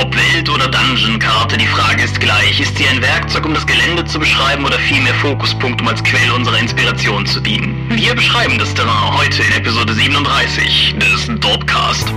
Ob Welt- oder Dungeon-Karte, die Frage ist gleich. Ist sie ein Werkzeug, um das Gelände zu beschreiben oder vielmehr Fokuspunkt, um als Quelle unserer Inspiration zu dienen? Wir beschreiben das Terrain heute in Episode 37 des Dorpcast.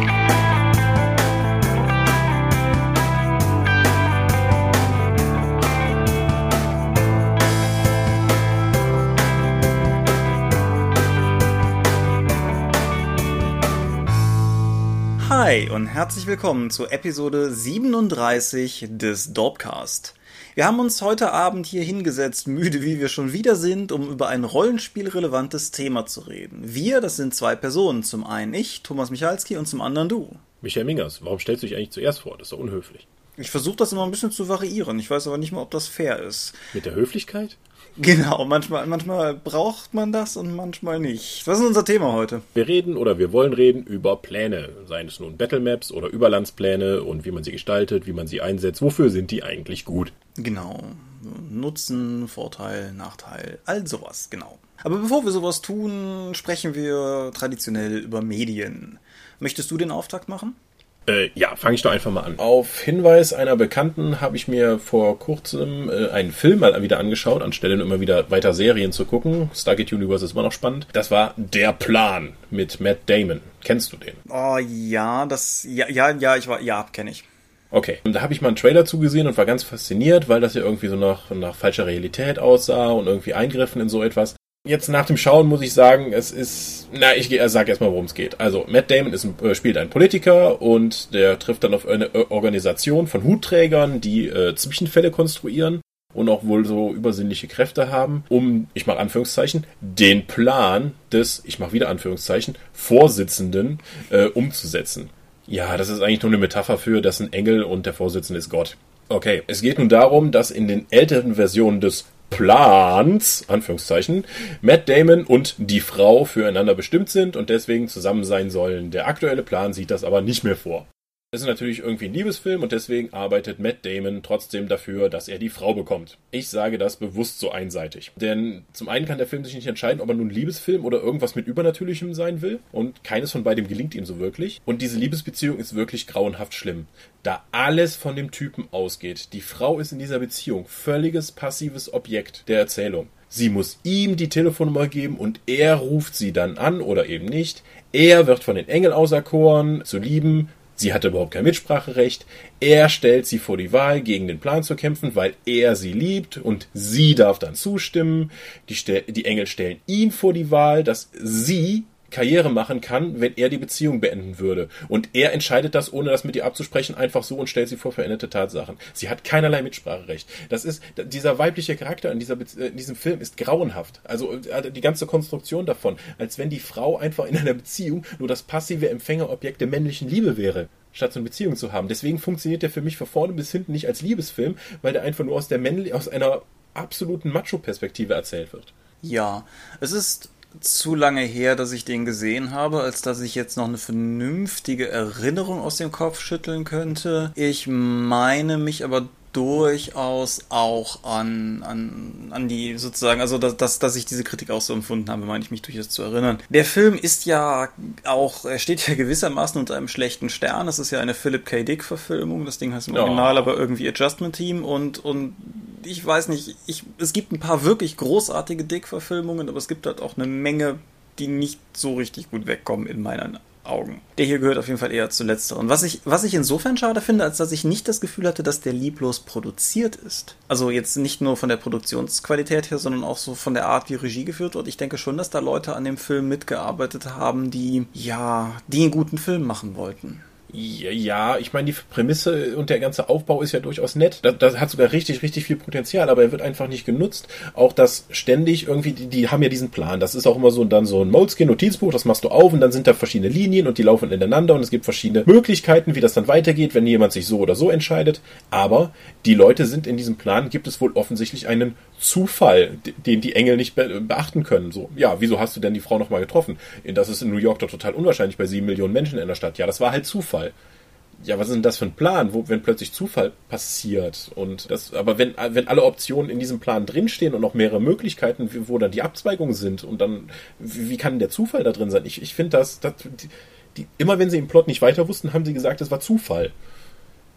Hi und herzlich willkommen zu Episode 37 des Dorpcast. Wir haben uns heute Abend hier hingesetzt, müde wie wir schon wieder sind, um über ein rollenspielrelevantes Thema zu reden. Wir, das sind zwei Personen. Zum einen ich, Thomas Michalski, und zum anderen du. Michael Mingers, warum stellst du dich eigentlich zuerst vor? Das ist doch unhöflich. Ich versuche das immer ein bisschen zu variieren. Ich weiß aber nicht mal, ob das fair ist. Mit der Höflichkeit? Genau, manchmal, manchmal braucht man das und manchmal nicht. Was ist unser Thema heute? Wir reden oder wir wollen reden über Pläne, seien es nun Battlemaps oder Überlandspläne und wie man sie gestaltet, wie man sie einsetzt. Wofür sind die eigentlich gut? Genau. Nutzen, Vorteil, Nachteil, all sowas, genau. Aber bevor wir sowas tun, sprechen wir traditionell über Medien. Möchtest du den Auftakt machen? Äh, ja, fange ich doch einfach mal an. Auf Hinweis einer Bekannten habe ich mir vor kurzem äh, einen Film mal wieder angeschaut, anstelle immer wieder weiter Serien zu gucken. Stargate Universe ist immer noch spannend. Das war Der Plan mit Matt Damon. Kennst du den? Oh ja, das ja ja ja, ich war ja, kenne ich. Okay, und da habe ich mal einen Trailer zugesehen und war ganz fasziniert, weil das ja irgendwie so nach, nach falscher Realität aussah und irgendwie Eingriffen in so etwas. Jetzt nach dem Schauen muss ich sagen, es ist, na, ich sag erstmal, worum es geht. Also, Matt Damon ist ein, äh, spielt einen Politiker und der trifft dann auf eine Organisation von Hutträgern, die äh, Zwischenfälle konstruieren und auch wohl so übersinnliche Kräfte haben, um, ich mache Anführungszeichen, den Plan des, ich mache wieder Anführungszeichen, Vorsitzenden äh, umzusetzen. Ja, das ist eigentlich nur eine Metapher für, dass ein Engel und der Vorsitzende ist Gott. Okay, es geht nun darum, dass in den älteren Versionen des Plans, Anführungszeichen, Matt Damon und die Frau füreinander bestimmt sind und deswegen zusammen sein sollen. Der aktuelle Plan sieht das aber nicht mehr vor. Es ist natürlich irgendwie ein Liebesfilm und deswegen arbeitet Matt Damon trotzdem dafür, dass er die Frau bekommt. Ich sage das bewusst so einseitig. Denn zum einen kann der Film sich nicht entscheiden, ob er nun Liebesfilm oder irgendwas mit Übernatürlichem sein will. Und keines von beidem gelingt ihm so wirklich. Und diese Liebesbeziehung ist wirklich grauenhaft schlimm. Da alles von dem Typen ausgeht. Die Frau ist in dieser Beziehung völliges passives Objekt der Erzählung. Sie muss ihm die Telefonnummer geben und er ruft sie dann an oder eben nicht. Er wird von den Engeln auserkoren, zu lieben, Sie hatte überhaupt kein Mitspracherecht. Er stellt sie vor die Wahl, gegen den Plan zu kämpfen, weil er sie liebt und sie darf dann zustimmen. Die, Engel stellen ihn vor die Wahl, dass sie Karriere machen kann, wenn er die Beziehung beenden würde. Und er entscheidet das, ohne das mit ihr abzusprechen, einfach so und stellt sie vor veränderte Tatsachen. Sie hat keinerlei Mitspracherecht. Das ist, dieser weibliche Charakter in, dieser, in diesem Film ist grauenhaft. Also äh, die ganze Konstruktion davon, als wenn die Frau einfach in einer Beziehung nur das passive Empfängerobjekt der männlichen Liebe wäre statt so eine Beziehung zu haben. Deswegen funktioniert der für mich von vorne bis hinten nicht als Liebesfilm, weil der einfach nur aus der männlich, aus einer absoluten Macho-Perspektive erzählt wird. Ja, es ist zu lange her, dass ich den gesehen habe, als dass ich jetzt noch eine vernünftige Erinnerung aus dem Kopf schütteln könnte. Ich meine mich aber durchaus auch an, an, an die sozusagen, also dass, dass, dass ich diese Kritik auch so empfunden habe, meine ich mich durchaus zu erinnern. Der Film ist ja auch, er steht ja gewissermaßen unter einem schlechten Stern. Es ist ja eine Philip K. Dick Verfilmung. Das Ding heißt im Original aber irgendwie Adjustment Team und, und ich weiß nicht, ich, es gibt ein paar wirklich großartige Dick-Verfilmungen, aber es gibt halt auch eine Menge, die nicht so richtig gut wegkommen in meinen Augen. Der hier gehört auf jeden Fall eher zu letzteren. Was ich, was ich insofern schade finde, als dass ich nicht das Gefühl hatte, dass der lieblos produziert ist. Also jetzt nicht nur von der Produktionsqualität her, sondern auch so von der Art, wie Regie geführt wird. Ich denke schon, dass da Leute an dem Film mitgearbeitet haben, die, ja, die einen guten Film machen wollten. Ja, ich meine, die Prämisse und der ganze Aufbau ist ja durchaus nett. Das, das, hat sogar richtig, richtig viel Potenzial, aber er wird einfach nicht genutzt. Auch das ständig irgendwie, die, die haben ja diesen Plan. Das ist auch immer so dann so ein Moleskin-Notizbuch, das machst du auf und dann sind da verschiedene Linien und die laufen ineinander und es gibt verschiedene Möglichkeiten, wie das dann weitergeht, wenn jemand sich so oder so entscheidet. Aber die Leute sind in diesem Plan, gibt es wohl offensichtlich einen Zufall, den die Engel nicht beachten können. So, ja, wieso hast du denn die Frau nochmal getroffen? Das ist in New York doch total unwahrscheinlich bei sieben Millionen Menschen in der Stadt. Ja, das war halt Zufall. Ja, was ist denn das für ein Plan, wo, wenn plötzlich Zufall passiert? Und das, aber wenn, wenn alle Optionen in diesem Plan drinstehen und noch mehrere Möglichkeiten, wo dann die Abzweigungen sind und dann, wie, kann der Zufall da drin sein? Ich, ich finde das, das die, die, immer wenn sie im Plot nicht weiter wussten, haben sie gesagt, es war Zufall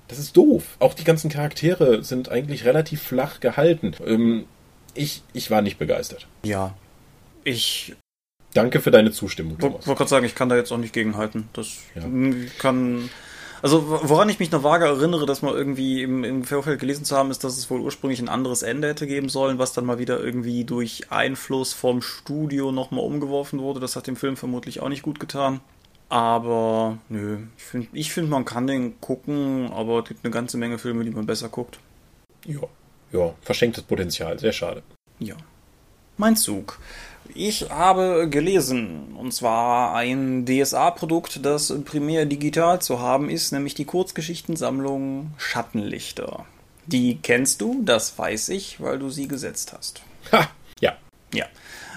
Das ist doof. Auch die ganzen Charaktere sind eigentlich relativ flach gehalten. Ähm, ich, ich war nicht begeistert. Ja. Ich Danke für deine Zustimmung, wollte Thomas. wollt gerade sagen, ich kann da jetzt auch nicht gegenhalten. Das Ja. kann. Also, woran ich mich noch vage erinnere, dass mal irgendwie im, im Vorfeld gelesen zu haben, ist, dass es wohl ursprünglich ein anderes Ende hätte geben sollen, was dann mal wieder irgendwie durch Einfluss vom Studio nochmal umgeworfen wurde. Das hat dem Film vermutlich auch nicht gut getan. Aber, nö, ich finde, ich find, man kann den gucken, aber es gibt eine ganze Menge Filme, die man besser guckt. Ja, ja, verschenktes Potenzial, sehr schade. Ja. Mein Zug. Ich habe gelesen, und zwar ein DSA-Produkt, das primär digital zu haben ist, nämlich die Kurzgeschichtensammlung Schattenlichter. Die kennst du, das weiß ich, weil du sie gesetzt hast. Ha, ja. Ja.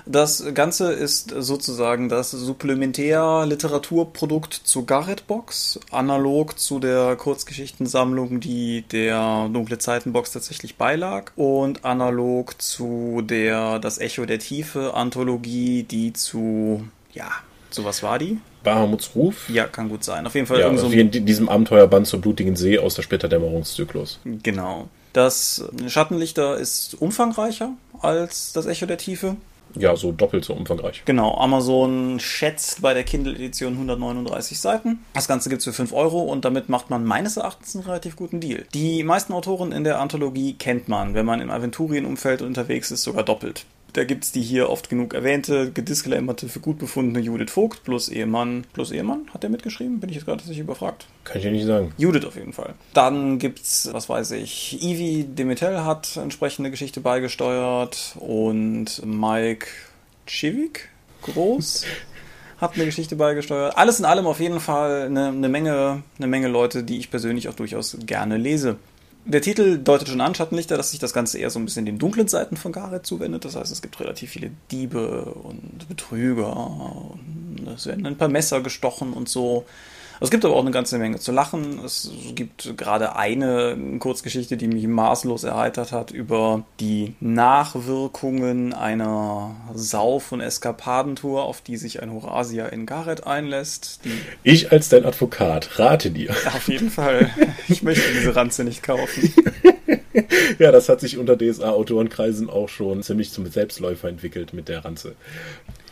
Das Ganze ist sozusagen das Supplementär-Literaturprodukt zu Garrett Box, analog zu der Kurzgeschichtensammlung, die der Dunkle Zeitenbox tatsächlich beilag, und analog zu der Das Echo der Tiefe Anthologie, die zu, ja, zu was war die? Bahamuts Ruf. Ja, kann gut sein. Auf jeden Fall Ja, so wie in di- diesem Abenteuerband zum blutigen See aus der Splitterdämmerungszyklus. Genau. Das Schattenlichter ist umfangreicher als das Echo der Tiefe. Ja, so doppelt so umfangreich. Genau, Amazon schätzt bei der Kindle-Edition 139 Seiten. Das Ganze gibt's für 5 Euro und damit macht man meines Erachtens einen relativ guten Deal. Die meisten Autoren in der Anthologie kennt man, wenn man im Aventurien-Umfeld unterwegs ist, sogar doppelt. Da gibt's die hier oft genug erwähnte, gedisclaimerte, für gut befundene Judith Vogt plus Ehemann. Plus Ehemann? Hat der mitgeschrieben? Bin ich jetzt gerade tatsächlich überfragt. Kann ich ja nicht sagen. Judith auf jeden Fall. Dann gibt's, was weiß ich, Ivy Demetel hat entsprechende Geschichte beigesteuert und Mike Chivik groß hat eine Geschichte beigesteuert. Alles in allem auf jeden Fall eine, eine Menge, eine Menge Leute, die ich persönlich auch durchaus gerne lese. Der Titel deutet schon an, Schattenlichter, dass sich das Ganze eher so ein bisschen den dunklen Seiten von Gareth zuwendet. Das heißt, es gibt relativ viele Diebe und Betrüger und es werden ein paar Messer gestochen und so. Es gibt aber auch eine ganze Menge zu lachen. Es gibt gerade eine Kurzgeschichte, die mich maßlos erheitert hat über die Nachwirkungen einer Sauf- und Eskapadentour, auf die sich ein Horasia in Gareth einlässt. Ich als dein Advokat rate dir. auf jeden Fall, ich möchte diese Ranze nicht kaufen. Ja, das hat sich unter DSA-Autorenkreisen auch schon ziemlich zum Selbstläufer entwickelt mit der Ranze.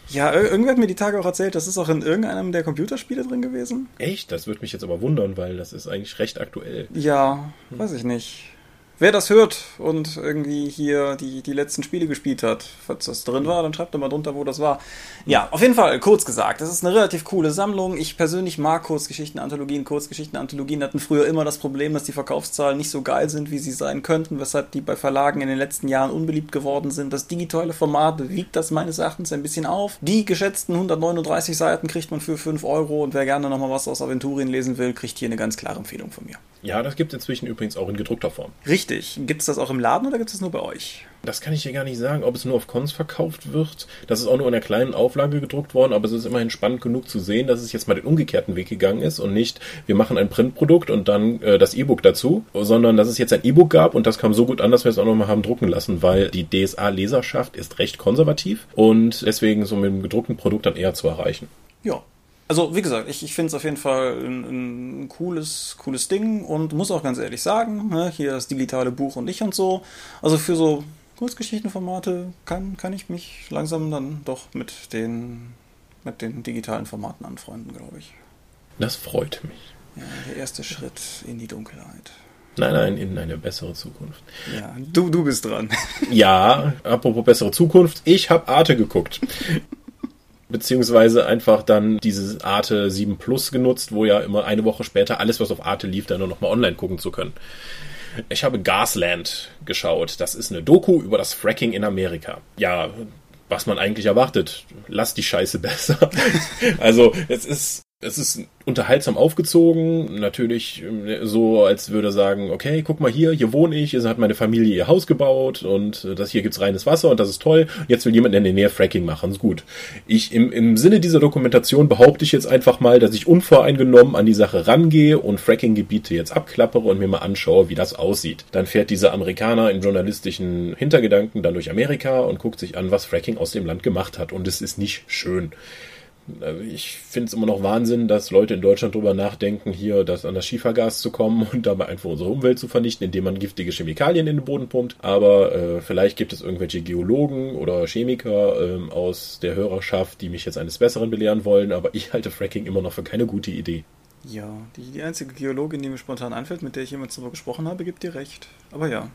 Ja, ir- irgendwer hat mir die Tage auch erzählt, das ist auch in irgendeinem der Computerspiele drin gewesen. Echt? Das würde mich jetzt aber wundern, weil das ist eigentlich recht aktuell. Ja, weiß ich nicht. Wer das hört und irgendwie hier die, die letzten Spiele gespielt hat, falls das drin war, dann schreibt doch mal drunter, wo das war. Ja, auf jeden Fall, kurz gesagt, das ist eine relativ coole Sammlung. Ich persönlich mag Kurzgeschichten-Anthologien. Kurzgeschichten-Anthologien hatten früher immer das Problem, dass die Verkaufszahlen nicht so geil sind, wie sie sein könnten, weshalb die bei Verlagen in den letzten Jahren unbeliebt geworden sind. Das digitale Format wiegt das meines Erachtens ein bisschen auf. Die geschätzten 139 Seiten kriegt man für 5 Euro und wer gerne nochmal was aus Aventurien lesen will, kriegt hier eine ganz klare Empfehlung von mir. Ja, das gibt es inzwischen übrigens auch in gedruckter Form. Richtig. Gibt es das auch im Laden oder gibt es das nur bei euch? Das kann ich dir gar nicht sagen, ob es nur auf Cons verkauft wird. Das ist auch nur in einer kleinen Auflage gedruckt worden, aber es ist immerhin spannend genug zu sehen, dass es jetzt mal den umgekehrten Weg gegangen ist und nicht, wir machen ein Printprodukt und dann äh, das E-Book dazu, sondern dass es jetzt ein E-Book gab und das kam so gut an, dass wir es auch nochmal haben drucken lassen, weil die DSA-Leserschaft ist recht konservativ und deswegen so mit dem gedruckten Produkt dann eher zu erreichen. Ja. Also, wie gesagt, ich, ich finde es auf jeden Fall ein, ein cooles, cooles Ding und muss auch ganz ehrlich sagen, ne, hier das digitale Buch und ich und so. Also für so Kurzgeschichtenformate kann, kann ich mich langsam dann doch mit den, mit den digitalen Formaten anfreunden, glaube ich. Das freut mich. Ja, der erste Schritt in die Dunkelheit. Nein, nein, in eine bessere Zukunft. Ja, du, du bist dran. Ja, apropos bessere Zukunft, ich habe Arte geguckt. Beziehungsweise einfach dann diese Arte 7 Plus genutzt, wo ja immer eine Woche später alles, was auf Arte lief, dann nur noch mal online gucken zu können. Ich habe Gasland geschaut. Das ist eine Doku über das Fracking in Amerika. Ja, was man eigentlich erwartet. Lass die Scheiße besser. also, es ist es ist unterhaltsam aufgezogen, natürlich äh, so, als würde er sagen, okay, guck mal hier, hier wohne ich, hier hat meine Familie ihr Haus gebaut und äh, das hier gibt's reines Wasser und das ist toll. Jetzt will jemand in der Nähe Fracking machen, ist gut. Ich im, im Sinne dieser Dokumentation behaupte ich jetzt einfach mal, dass ich unvoreingenommen an die Sache rangehe und Fracking-Gebiete jetzt abklappere und mir mal anschaue, wie das aussieht. Dann fährt dieser Amerikaner in journalistischen Hintergedanken dann durch Amerika und guckt sich an, was Fracking aus dem Land gemacht hat und es ist nicht schön Also ich finde es immer noch Wahnsinn, dass Leute in Deutschland drüber nachdenken, hier das an das Schiefergas zu kommen und dabei einfach unsere Umwelt zu vernichten, indem man giftige Chemikalien in den Boden pumpt. Aber äh, vielleicht gibt es irgendwelche Geologen oder Chemiker ähm, aus der Hörerschaft, die mich jetzt eines Besseren belehren wollen, aber ich halte Fracking immer noch für keine gute Idee. Ja, die, die einzige Geologin, die mir spontan einfällt, mit der ich jemals darüber gesprochen habe, gibt dir recht. Aber ja,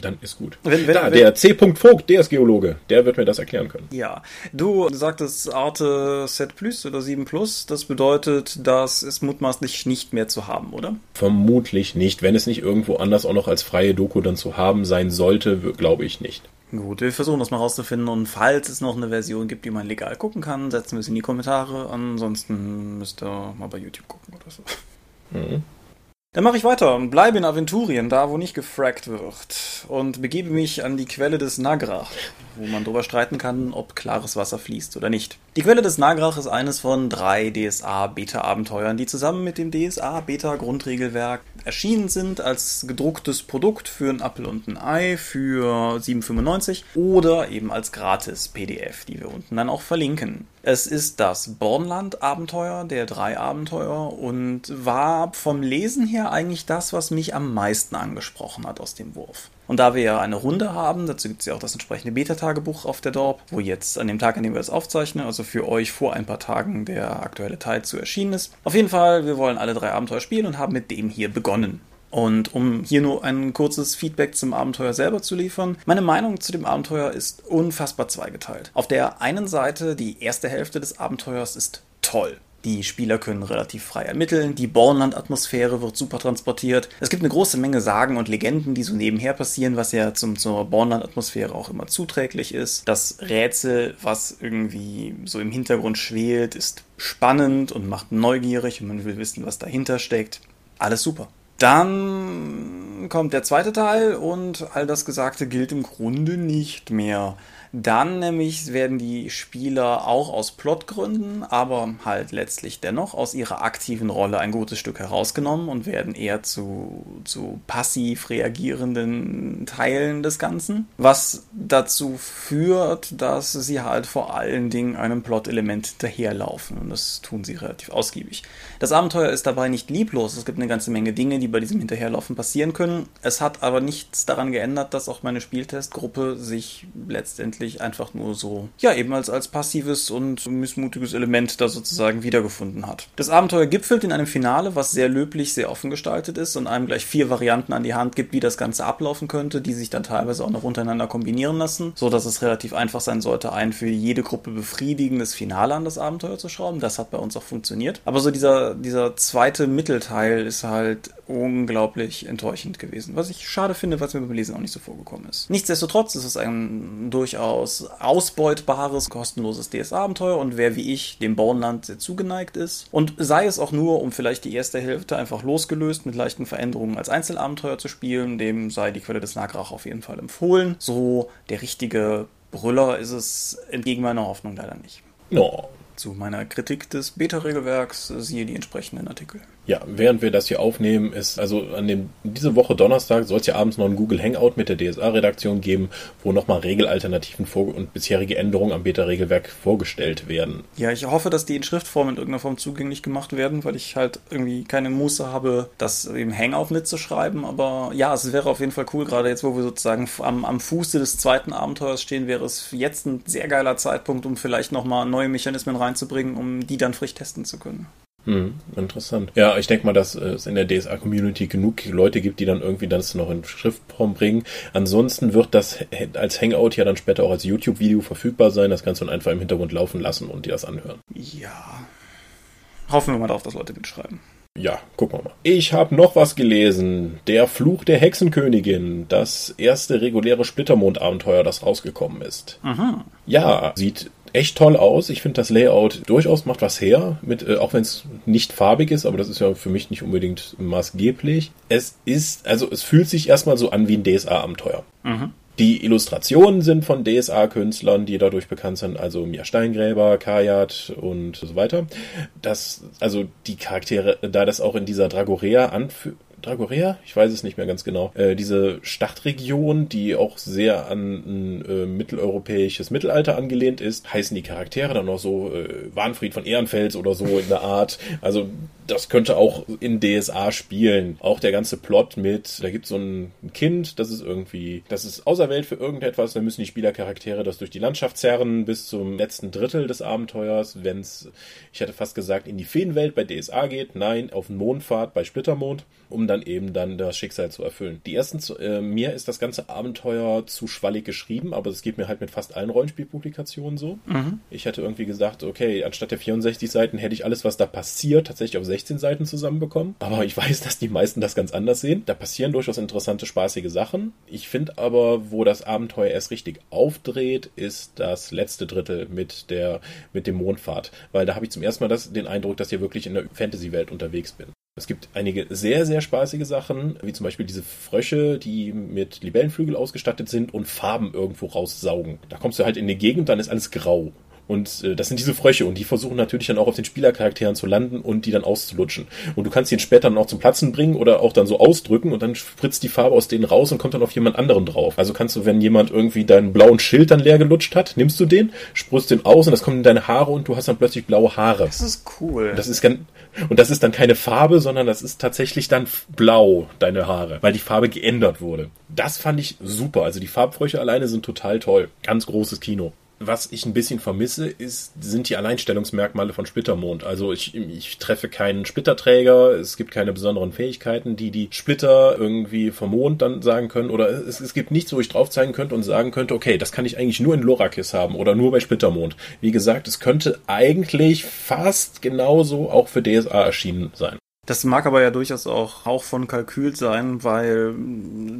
dann ist gut. Wenn, wenn, da, wenn, der C. Vogt, der ist Geologe, der wird mir das erklären können. Ja, du sagtest Arte Set Plus oder 7 Plus, das bedeutet, das ist mutmaßlich nicht mehr zu haben, oder? Vermutlich nicht. Wenn es nicht irgendwo anders auch noch als freie Doku dann zu haben sein sollte, glaube ich nicht. Gut, wir versuchen das mal rauszufinden und falls es noch eine Version gibt, die man legal gucken kann, setzen wir es in die Kommentare. Ansonsten müsst ihr mal bei YouTube gucken oder so. Mhm. Dann mache ich weiter und bleibe in Aventurien, da wo nicht gefrackt wird, und begebe mich an die Quelle des Nagrach, wo man darüber streiten kann, ob klares Wasser fließt oder nicht. Die Quelle des Nagrach ist eines von drei DSA-Beta-Abenteuern, die zusammen mit dem DSA-Beta-Grundregelwerk erschienen sind als gedrucktes Produkt für ein Apple und ein Ei für 7,95 oder eben als gratis PDF, die wir unten dann auch verlinken. Es ist das Bornland-Abenteuer der drei Abenteuer und war vom Lesen her eigentlich das, was mich am meisten angesprochen hat aus dem Wurf. Und da wir ja eine Runde haben, dazu gibt es ja auch das entsprechende Beta-Tagebuch auf der Dorp, wo jetzt an dem Tag, an dem wir das aufzeichnen, also für euch vor ein paar Tagen der aktuelle Teil zu erschienen ist. Auf jeden Fall, wir wollen alle drei Abenteuer spielen und haben mit dem hier begonnen. Und um hier nur ein kurzes Feedback zum Abenteuer selber zu liefern, meine Meinung zu dem Abenteuer ist unfassbar zweigeteilt. Auf der einen Seite, die erste Hälfte des Abenteuers ist toll. Die Spieler können relativ frei ermitteln, die Bornland-Atmosphäre wird super transportiert. Es gibt eine große Menge Sagen und Legenden, die so nebenher passieren, was ja zum, zur Bornland-Atmosphäre auch immer zuträglich ist. Das Rätsel, was irgendwie so im Hintergrund schwelt, ist spannend und macht neugierig und man will wissen, was dahinter steckt. Alles super. Dann kommt der zweite Teil und all das Gesagte gilt im Grunde nicht mehr. Dann nämlich werden die Spieler auch aus Plotgründen, aber halt letztlich dennoch aus ihrer aktiven Rolle ein gutes Stück herausgenommen und werden eher zu, zu passiv reagierenden Teilen des Ganzen, was dazu führt, dass sie halt vor allen Dingen einem Plot-Element hinterherlaufen und das tun sie relativ ausgiebig. Das Abenteuer ist dabei nicht lieblos, es gibt eine ganze Menge Dinge, die bei diesem Hinterherlaufen passieren können. Es hat aber nichts daran geändert, dass auch meine Spieltestgruppe sich letztendlich letztlich einfach nur so, ja, eben als, als passives und missmutiges Element da sozusagen wiedergefunden hat. Das Abenteuer gipfelt in einem Finale, was sehr löblich, sehr offen gestaltet ist und einem gleich vier Varianten an die Hand gibt, wie das Ganze ablaufen könnte, die sich dann teilweise auch noch untereinander kombinieren lassen, so dass es relativ einfach sein sollte, ein für jede Gruppe befriedigendes Finale an das Abenteuer zu schrauben. Das hat bei uns auch funktioniert. Aber so dieser, dieser zweite Mittelteil ist halt unglaublich enttäuschend gewesen, was ich schade finde, weil es mir beim Lesen auch nicht so vorgekommen ist. Nichtsdestotrotz ist es ein durchaus durchaus ausbeutbares, kostenloses DS-Abenteuer und wer wie ich dem Bornland sehr zugeneigt ist. Und sei es auch nur, um vielleicht die erste Hälfte einfach losgelöst mit leichten Veränderungen als Einzelabenteuer zu spielen, dem sei die Quelle des Nagrach auf jeden Fall empfohlen. So der richtige Brüller ist es entgegen meiner Hoffnung leider nicht. No. Zu meiner Kritik des Beta-Regelwerks siehe die entsprechenden Artikel. Ja, während wir das hier aufnehmen, ist also an dem diese Woche Donnerstag soll es ja abends noch ein Google Hangout mit der DSA-Redaktion geben, wo nochmal Regelalternativen vor und bisherige Änderungen am Beta-Regelwerk vorgestellt werden. Ja, ich hoffe, dass die in Schriftform in irgendeiner Form zugänglich gemacht werden, weil ich halt irgendwie keine Muße habe, das im Hangout mitzuschreiben. Aber ja, es wäre auf jeden Fall cool, gerade jetzt, wo wir sozusagen am, am Fuße des zweiten Abenteuers stehen, wäre es jetzt ein sehr geiler Zeitpunkt, um vielleicht nochmal neue Mechanismen reinzubringen, um die dann frisch testen zu können. Hm, interessant. Ja, ich denke mal, dass es in der DSA-Community genug Leute gibt, die dann irgendwie das noch in Schriftform bringen. Ansonsten wird das als Hangout ja dann später auch als YouTube-Video verfügbar sein. Das kannst du dann einfach im Hintergrund laufen lassen und dir das anhören. Ja. Hoffen wir mal darauf, dass Leute mitschreiben. Ja, gucken wir mal. Ich habe noch was gelesen. Der Fluch der Hexenkönigin. Das erste reguläre Splittermond-Abenteuer, das rausgekommen ist. Aha. Ja, sieht echt toll aus. Ich finde das Layout durchaus macht was her, mit, äh, auch wenn es nicht farbig ist, aber das ist ja für mich nicht unbedingt maßgeblich. Es ist, also es fühlt sich erstmal so an wie ein DSA-Abenteuer. Mhm. Die Illustrationen sind von DSA-Künstlern, die dadurch bekannt sind, also Mia Steingräber, Kajat und so weiter. Das, also die Charaktere, da das auch in dieser Dragorea Dragorea, ich weiß es nicht mehr ganz genau, äh, diese Stadtregion, die auch sehr an ein äh, mitteleuropäisches Mittelalter angelehnt ist, heißen die Charaktere dann noch so äh, Warnfried von Ehrenfels oder so in der Art. Also das könnte auch in DSA spielen. Auch der ganze Plot mit, da gibt es so ein Kind, das ist irgendwie, das ist Außerwelt für irgendetwas, da müssen die Spielercharaktere das durch die Landschaft zerren bis zum letzten Drittel des Abenteuers, wenn es, ich hätte fast gesagt, in die Feenwelt bei DSA geht, nein, auf Mondfahrt bei Splittermond, um dann eben dann das Schicksal zu erfüllen. Die ersten, äh, mir ist das ganze Abenteuer zu schwallig geschrieben, aber das geht mir halt mit fast allen Rollenspielpublikationen so. Mhm. Ich hätte irgendwie gesagt, okay, anstatt der 64 Seiten hätte ich alles, was da passiert, tatsächlich auf 16 Seiten zusammenbekommen. Aber ich weiß, dass die meisten das ganz anders sehen. Da passieren durchaus interessante, spaßige Sachen. Ich finde aber, wo das Abenteuer erst richtig aufdreht, ist das letzte Drittel mit der, mit dem Mondfahrt. Weil da habe ich zum ersten Mal das, den Eindruck, dass ich wirklich in der Fantasy-Welt unterwegs bin. Es gibt einige sehr, sehr spaßige Sachen, wie zum Beispiel diese Frösche, die mit Libellenflügel ausgestattet sind und Farben irgendwo raussaugen. Da kommst du halt in die Gegend, dann ist alles grau. Und äh, das sind diese Frösche und die versuchen natürlich dann auch auf den Spielercharakteren zu landen und die dann auszulutschen. Und du kannst ihn später dann auch zum Platzen bringen oder auch dann so ausdrücken und dann spritzt die Farbe aus denen raus und kommt dann auf jemand anderen drauf. Also kannst du, wenn jemand irgendwie deinen blauen Schild dann leer gelutscht hat, nimmst du den, sprühst den aus und das kommt in deine Haare und du hast dann plötzlich blaue Haare. Das ist cool. Das ist ganz, und das ist dann keine Farbe, sondern das ist tatsächlich dann blau, deine Haare, weil die Farbe geändert wurde. Das fand ich super. Also die Farbfrösche alleine sind total toll. Ganz großes Kino was ich ein bisschen vermisse, ist, sind die Alleinstellungsmerkmale von Splittermond. Also ich, ich treffe keinen Splitterträger, es gibt keine besonderen Fähigkeiten, die die Splitter irgendwie vom Mond dann sagen können. Oder es, es gibt nichts, wo ich drauf zeigen könnte und sagen könnte, okay, das kann ich eigentlich nur in Lorakis haben oder nur bei Splittermond. Wie gesagt, es könnte eigentlich fast genauso auch für DSA erschienen sein. Das mag aber ja durchaus auch Hauch von Kalkül sein, weil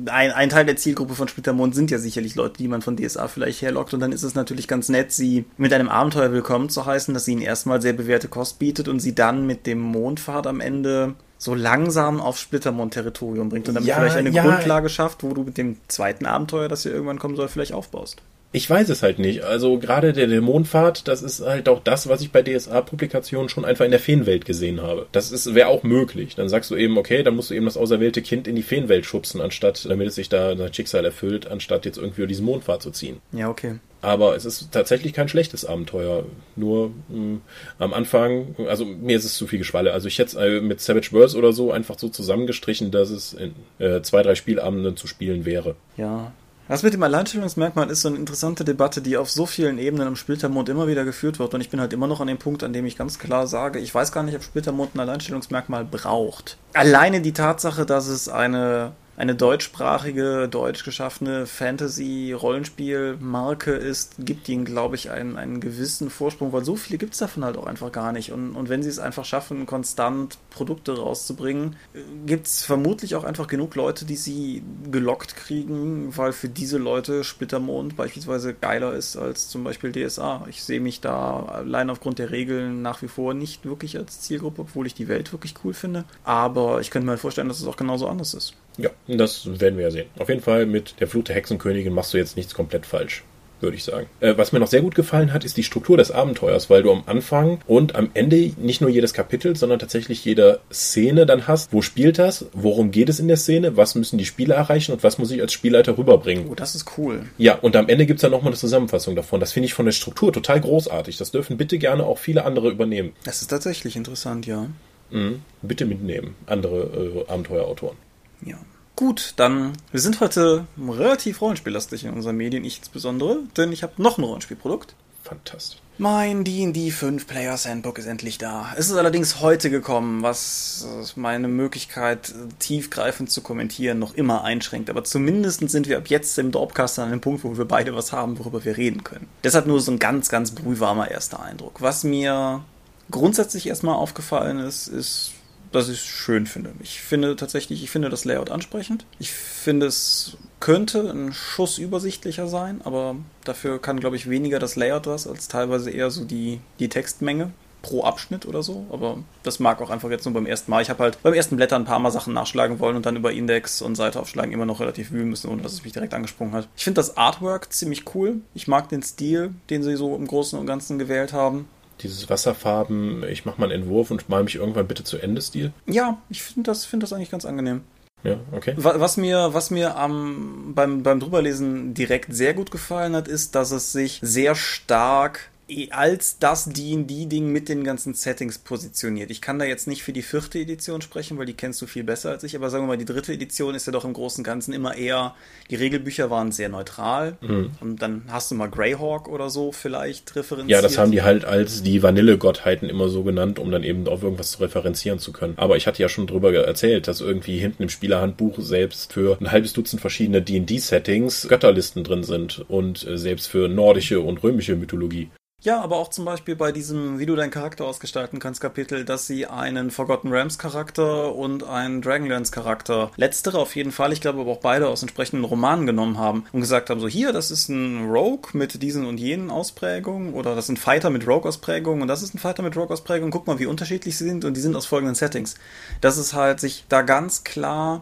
ein, ein Teil der Zielgruppe von Splittermond sind ja sicherlich Leute, die man von DSA vielleicht herlockt. Und dann ist es natürlich ganz nett, sie mit einem Abenteuer willkommen zu heißen, das ihnen erstmal sehr bewährte Kost bietet und sie dann mit dem Mondfahrt am Ende so langsam auf Splittermond-Territorium bringt und damit ja, vielleicht eine ja. Grundlage schafft, wo du mit dem zweiten Abenteuer, das hier irgendwann kommen soll, vielleicht aufbaust. Ich weiß es halt nicht. Also gerade der Dämonenpfad, das ist halt auch das, was ich bei DSA-Publikationen schon einfach in der Feenwelt gesehen habe. Das wäre auch möglich. Dann sagst du eben, okay, dann musst du eben das auserwählte Kind in die Feenwelt schubsen, anstatt, damit es sich da sein Schicksal erfüllt, anstatt jetzt irgendwie über diesen Mondpfad zu ziehen. Ja, okay. Aber es ist tatsächlich kein schlechtes Abenteuer. Nur mh, hm, am Anfang, also mir ist es zu viel Geschwalle. Also ich hätte äh, mit Savage Worlds oder so einfach so zusammengestrichen, dass es in äh, zwei, drei Spielabenden zu spielen wäre. Ja, das mit dem Alleinstellungsmerkmal ist so eine interessante Debatte, die auf so vielen Ebenen im Splittermond immer wieder geführt wird. Und ich bin halt immer noch an dem Punkt, an dem ich ganz klar sage, ich weiß gar nicht, ob Splittermond ein Alleinstellungsmerkmal braucht. Alleine die Tatsache, dass es eine eine deutschsprachige, deutsch geschaffene Fantasy-Rollenspiel-Marke ist, gibt ihnen, glaube ich, einen, einen gewissen Vorsprung, weil so viele gibt es davon halt auch einfach gar nicht. Und, und wenn sie es einfach schaffen, konstant Produkte rauszubringen, gibt es vermutlich auch einfach genug Leute, die sie gelockt kriegen, weil für diese Leute Splittermond beispielsweise geiler ist als zum Beispiel DSA. Ich sehe mich da allein aufgrund der Regeln nach wie vor nicht wirklich als Zielgruppe, obwohl ich die Welt wirklich cool finde. Aber ich könnte mir halt vorstellen, dass es auch genauso anders ist. Ja, das werden wir ja sehen. Auf jeden Fall mit der Flut der Hexenkönigin machst du jetzt nichts komplett falsch würde ich sagen. Äh, was mir noch sehr gut gefallen hat, ist die Struktur des Abenteuers, weil du am Anfang und am Ende nicht nur jedes Kapitel, sondern tatsächlich jede Szene dann hast. Wo spielt das? Worum geht es in der Szene? Was müssen die Spieler erreichen und was muss ich als Spielleiter rüberbringen? Oh, das ist cool. Ja, und am Ende gibt's dann nochmal eine Zusammenfassung davon. Das finde ich von der Struktur total großartig. Das dürfen bitte gerne auch viele andere übernehmen. Das ist tatsächlich interessant, ja. Mhm. Bitte mitnehmen, andere äh, Abenteuerautoren. Ja. Gut, dann, wir sind heute relativ rollenspiellastig in unseren Medien, ich insbesondere, denn ich habe noch ein Rollenspielprodukt. Fantastisch. Mein D&D 5 Players Handbook ist endlich da. Es ist allerdings heute gekommen, was meine Möglichkeit, tiefgreifend zu kommentieren, noch immer einschränkt. Aber zumindest sind wir ab jetzt im Dropcast an einem Punkt, wo wir beide was haben, worüber wir reden können. Deshalb nur so ein ganz, ganz brühwarmer erster Eindruck. Was mir grundsätzlich erstmal aufgefallen ist, ist dass ich es schön finde. Ich finde tatsächlich, ich finde das Layout ansprechend. Ich finde, es könnte ein Schuss übersichtlicher sein, aber dafür kann, glaube ich, weniger das Layout was, als teilweise eher so die, die Textmenge pro Abschnitt oder so. Aber das mag auch einfach jetzt nur beim ersten Mal. Ich habe halt beim ersten Blätter ein paar Mal Sachen nachschlagen wollen und dann über Index und Seite aufschlagen immer noch relativ wühlen müssen, ohne dass es mich direkt angesprungen hat. Ich finde das Artwork ziemlich cool. Ich mag den Stil, den sie so im Großen und Ganzen gewählt haben. Dieses Wasserfarben, ich mache mal einen Entwurf und mal mich irgendwann bitte zu Ende Stil. Ja, ich finde das, find das eigentlich ganz angenehm. Ja, okay. Was mir, was mir am, beim, beim Drüberlesen direkt sehr gut gefallen hat, ist, dass es sich sehr stark als das D&D-Ding mit den ganzen Settings positioniert. Ich kann da jetzt nicht für die vierte Edition sprechen, weil die kennst du viel besser als ich, aber sagen wir mal, die dritte Edition ist ja doch im Großen und Ganzen immer eher, die Regelbücher waren sehr neutral mhm. und dann hast du mal Greyhawk oder so vielleicht referenziert. Ja, das haben die halt als die Vanille-Gottheiten immer so genannt, um dann eben auf irgendwas zu referenzieren zu können. Aber ich hatte ja schon drüber erzählt, dass irgendwie hinten im Spielerhandbuch selbst für ein halbes Dutzend verschiedene D&D-Settings Götterlisten drin sind und äh, selbst für nordische und römische Mythologie. Ja, aber auch zum Beispiel bei diesem, wie du deinen Charakter ausgestalten kannst, Kapitel, dass sie einen Forgotten Rams Charakter und einen Dragonlance Charakter, letztere auf jeden Fall, ich glaube aber auch beide aus entsprechenden Romanen genommen haben und gesagt haben, so hier, das ist ein Rogue mit diesen und jenen Ausprägungen oder das ist ein Fighter mit Rogue Ausprägungen und das ist ein Fighter mit Rogue Ausprägungen, guck mal, wie unterschiedlich sie sind und die sind aus folgenden Settings. Das ist halt sich da ganz klar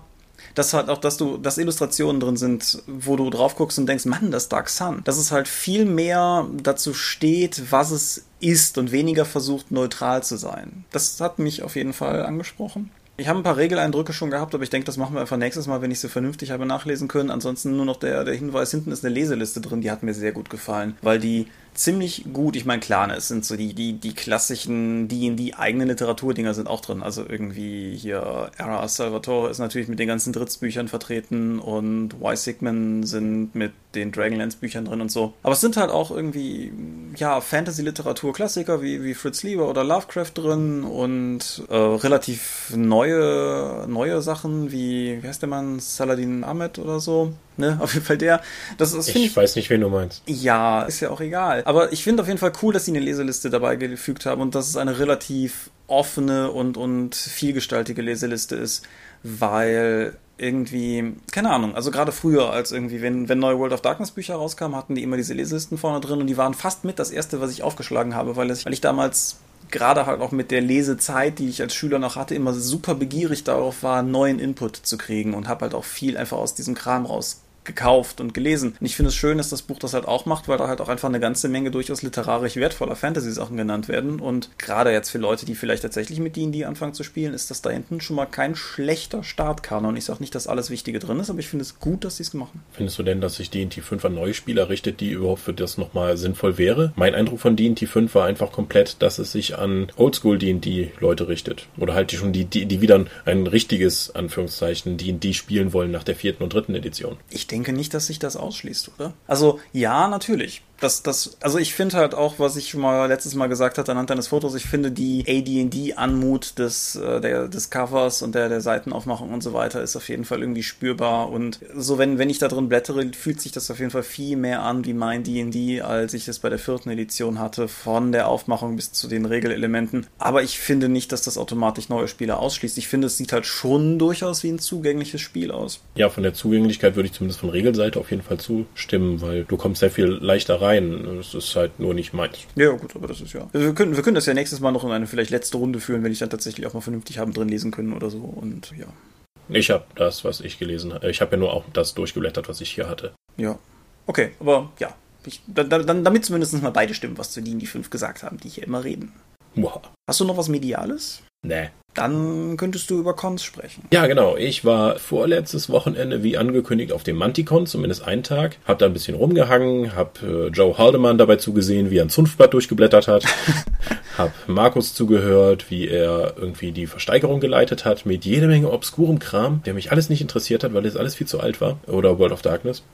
dass halt auch, dass du, dass Illustrationen drin sind, wo du drauf guckst und denkst, Mann, das Dark Sun. Dass es halt viel mehr dazu steht, was es ist und weniger versucht, neutral zu sein. Das hat mich auf jeden Fall angesprochen. Ich habe ein paar Regeleindrücke schon gehabt, aber ich denke, das machen wir einfach nächstes Mal, wenn ich sie vernünftig habe nachlesen können. Ansonsten nur noch der, der Hinweis, hinten ist eine Leseliste drin, die hat mir sehr gut gefallen, weil die ziemlich gut. Ich meine, klar, ne, es sind so die, die, die klassischen D&D eigenen Literaturdinger sind auch drin. Also irgendwie hier Era Salvatore ist natürlich mit den ganzen Drittsbüchern vertreten und Y. Sigmund sind mit den Dragonlance-Büchern drin und so. Aber es sind halt auch irgendwie, ja, Fantasy-Literatur-Klassiker wie, wie Fritz Lieber oder Lovecraft drin und äh, relativ neue, neue Sachen wie, wie heißt der Mann, Saladin Ahmed oder so ne? Auf jeden Fall der. Das ist, ich, ich weiß nicht, wen du meinst. Ja, ist ja auch egal. Aber ich finde auf jeden Fall cool, dass sie eine Leseliste dabei gefügt haben und dass es eine relativ offene und, und vielgestaltige Leseliste ist, weil irgendwie, keine Ahnung, also gerade früher, als irgendwie, wenn, wenn neue World of Darkness Bücher rauskamen, hatten die immer diese Leselisten vorne drin und die waren fast mit das erste, was ich aufgeschlagen habe, weil, es, weil ich damals gerade halt auch mit der Lesezeit, die ich als Schüler noch hatte, immer super begierig darauf war, neuen Input zu kriegen und habe halt auch viel einfach aus diesem Kram raus gekauft und gelesen. Und ich finde es schön, dass das Buch das halt auch macht, weil da halt auch einfach eine ganze Menge durchaus literarisch wertvoller Fantasy-Sachen genannt werden. Und gerade jetzt für Leute, die vielleicht tatsächlich mit D&D anfangen zu spielen, ist das da hinten schon mal kein schlechter Startkanon. Ich sage nicht, dass alles Wichtige drin ist, aber ich finde es gut, dass sie es machen. Findest du denn, dass sich D&D 5 an neue Spieler richtet, die überhaupt für das nochmal sinnvoll wäre? Mein Eindruck von D&D 5 war einfach komplett, dass es sich an Oldschool D&D Leute richtet. Oder halt die schon die, die, die wieder ein richtiges, Anführungszeichen, D&D spielen wollen nach der vierten und dritten Edition. Ich denke, denke nicht, dass sich das ausschließt, oder? Also ja, natürlich das, das, also ich finde halt auch, was ich mal letztes Mal gesagt hatte anhand deines Fotos, ich finde die AD&D-Anmut des, äh, der, des Covers und der, der Seitenaufmachung und so weiter ist auf jeden Fall irgendwie spürbar und so wenn, wenn ich da drin blättere, fühlt sich das auf jeden Fall viel mehr an wie mein D&D, als ich es bei der vierten Edition hatte, von der Aufmachung bis zu den Regelelementen. Aber ich finde nicht, dass das automatisch neue Spieler ausschließt. Ich finde, es sieht halt schon durchaus wie ein zugängliches Spiel aus. Ja, von der Zugänglichkeit würde ich zumindest von Regelseite auf jeden Fall zustimmen, weil du kommst sehr viel leichter rein rein. Es ist halt nur nicht meins. Ja, gut, aber das ist ja. Also wir können, wir können das ja nächstes Mal noch in eine vielleicht letzte Runde führen, wenn ich dann tatsächlich auch mal vernünftig haben drin lesen können oder so. Und ja. Ich habe das, was ich gelesen habe. Ich habe ja nur auch das durchgeblättert, was ich hier hatte. Ja. Okay, aber ja. Ich, dann, dann, damit zumindest mal beide stimmen, was zu denen die fünf gesagt haben, die hier immer reden. Wow. Hast du noch was Mediales? Nee. Dann könntest du über Cons sprechen. Ja, genau. Ich war vorletztes Wochenende, wie angekündigt, auf dem Manticon, zumindest einen Tag. Hab da ein bisschen rumgehangen, hab äh, Joe Haldeman dabei zugesehen, wie er ein Zunftblatt durchgeblättert hat. hab Markus zugehört, wie er irgendwie die Versteigerung geleitet hat mit jede Menge obskurem Kram, der mich alles nicht interessiert hat, weil das alles viel zu alt war. Oder World of Darkness.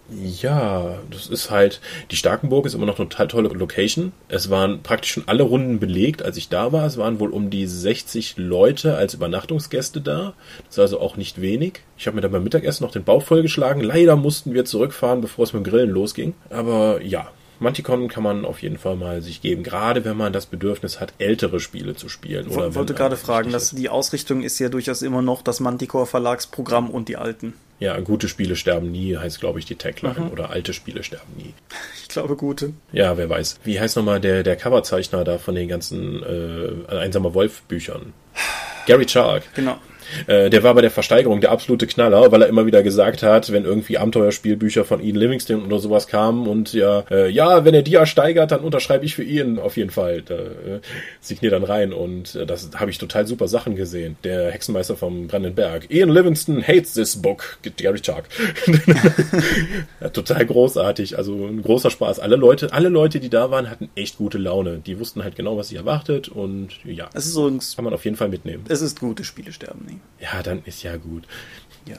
Ja, das ist halt, die Starkenburg ist immer noch eine total tolle Location. Es waren praktisch schon alle Runden belegt, als ich da war. Es waren wohl um die 60 Leute als Übernachtungsgäste da. Das ist also auch nicht wenig. Ich habe mir dann beim Mittagessen noch den Bauch vollgeschlagen. Leider mussten wir zurückfahren, bevor es mit dem Grillen losging. Aber ja, Manticon kann man auf jeden Fall mal sich geben, gerade wenn man das Bedürfnis hat, ältere Spiele zu spielen. Ich wollte gerade fragen, dass die Ausrichtung ist ja durchaus immer noch das Manticore Verlagsprogramm und die alten. Ja, gute Spiele sterben nie, heißt glaube ich die Tagline. Mhm. Oder alte Spiele sterben nie. Ich glaube gute. Ja, wer weiß. Wie heißt nochmal der, der Coverzeichner da von den ganzen äh, Einsamer Wolf Büchern? Gary Chark. Genau. Äh, der war bei der Versteigerung der absolute Knaller, weil er immer wieder gesagt hat, wenn irgendwie Abenteuerspielbücher von Ian Livingston oder sowas kamen und ja, äh, ja, wenn er die ersteigert, dann unterschreibe ich für ihn auf jeden Fall. Da äh, signiert dann rein und äh, das habe ich total super Sachen gesehen. Der Hexenmeister vom Brandenberg. Ian Livingston hates this book. Gary Chuck. total großartig. Also ein großer Spaß. Alle Leute, alle Leute, die da waren, hatten echt gute Laune. Die wussten halt genau, was sie erwartet und ja. Es ist übrigens, kann man auf jeden Fall mitnehmen. Es ist gute Spiele sterben nie. Ja, dann ist ja gut. Ja.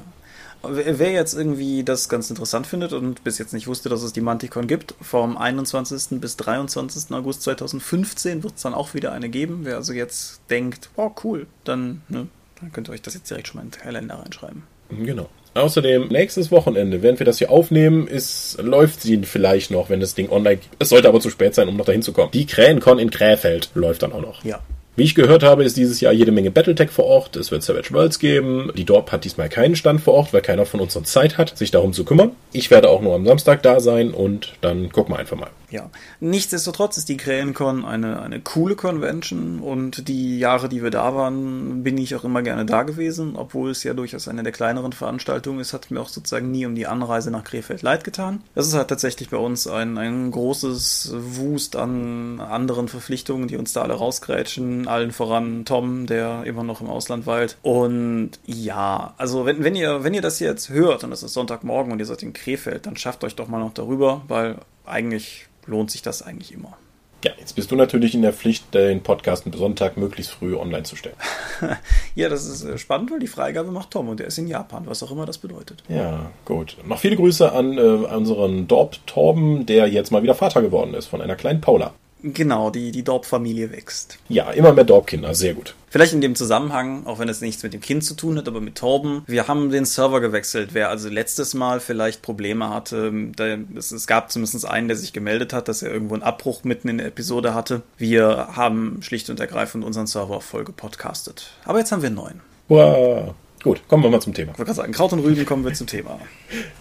Wer jetzt irgendwie das ganz interessant findet und bis jetzt nicht wusste, dass es die Manticon gibt, vom 21. bis 23. August 2015 wird es dann auch wieder eine geben. Wer also jetzt denkt, oh cool, dann, ne, dann könnt ihr euch das jetzt direkt schon mal in den Kalender reinschreiben. Genau. Außerdem, nächstes Wochenende, während wir das hier aufnehmen, ist, läuft sie vielleicht noch, wenn das Ding online gibt. Es sollte aber zu spät sein, um noch dahin zu kommen. Die Krähencon in Kräfeld läuft dann auch noch. Ja. Wie ich gehört habe, ist dieses Jahr jede Menge Battletech vor Ort. Es wird Savage Worlds geben. Die Dorp hat diesmal keinen Stand vor Ort, weil keiner von uns sonst Zeit hat, sich darum zu kümmern. Ich werde auch nur am Samstag da sein und dann gucken wir einfach mal. Ja, nichtsdestotrotz ist die Krähencon eine, eine coole Convention und die Jahre, die wir da waren, bin ich auch immer gerne da gewesen, obwohl es ja durchaus eine der kleineren Veranstaltungen ist, hat mir auch sozusagen nie um die Anreise nach Krefeld leid getan. Das ist halt tatsächlich bei uns ein, ein großes Wust an anderen Verpflichtungen, die uns da alle rausgrätschen, allen voran Tom, der immer noch im Ausland weilt. Und ja, also wenn, wenn ihr, wenn ihr das jetzt hört und es ist Sonntagmorgen und ihr seid in Krefeld, dann schafft euch doch mal noch darüber, weil eigentlich lohnt sich das eigentlich immer. Ja, jetzt bist du natürlich in der Pflicht, den Podcast Sonntag möglichst früh online zu stellen. ja, das ist äh, spannend, weil die Freigabe macht Tom und der ist in Japan, was auch immer das bedeutet. Ja, gut. Noch viele Grüße an äh, unseren Dorp Torben, der jetzt mal wieder Vater geworden ist von einer kleinen Paula. Genau, die, die Dorp-Familie wächst. Ja, immer mehr Dorp-Kinder, sehr gut. Vielleicht in dem Zusammenhang, auch wenn es nichts mit dem Kind zu tun hat, aber mit Torben. Wir haben den Server gewechselt. Wer also letztes Mal vielleicht Probleme hatte, da, es, es, gab zumindest einen, der sich gemeldet hat, dass er irgendwo einen Abbruch mitten in der Episode hatte. Wir haben schlicht und ergreifend unseren Server voll gepodcastet. Aber jetzt haben wir einen neuen. Wow. Gut, kommen wir mal zum Thema. Ich wollte gerade sagen, Kraut und Rüben kommen wir zum Thema.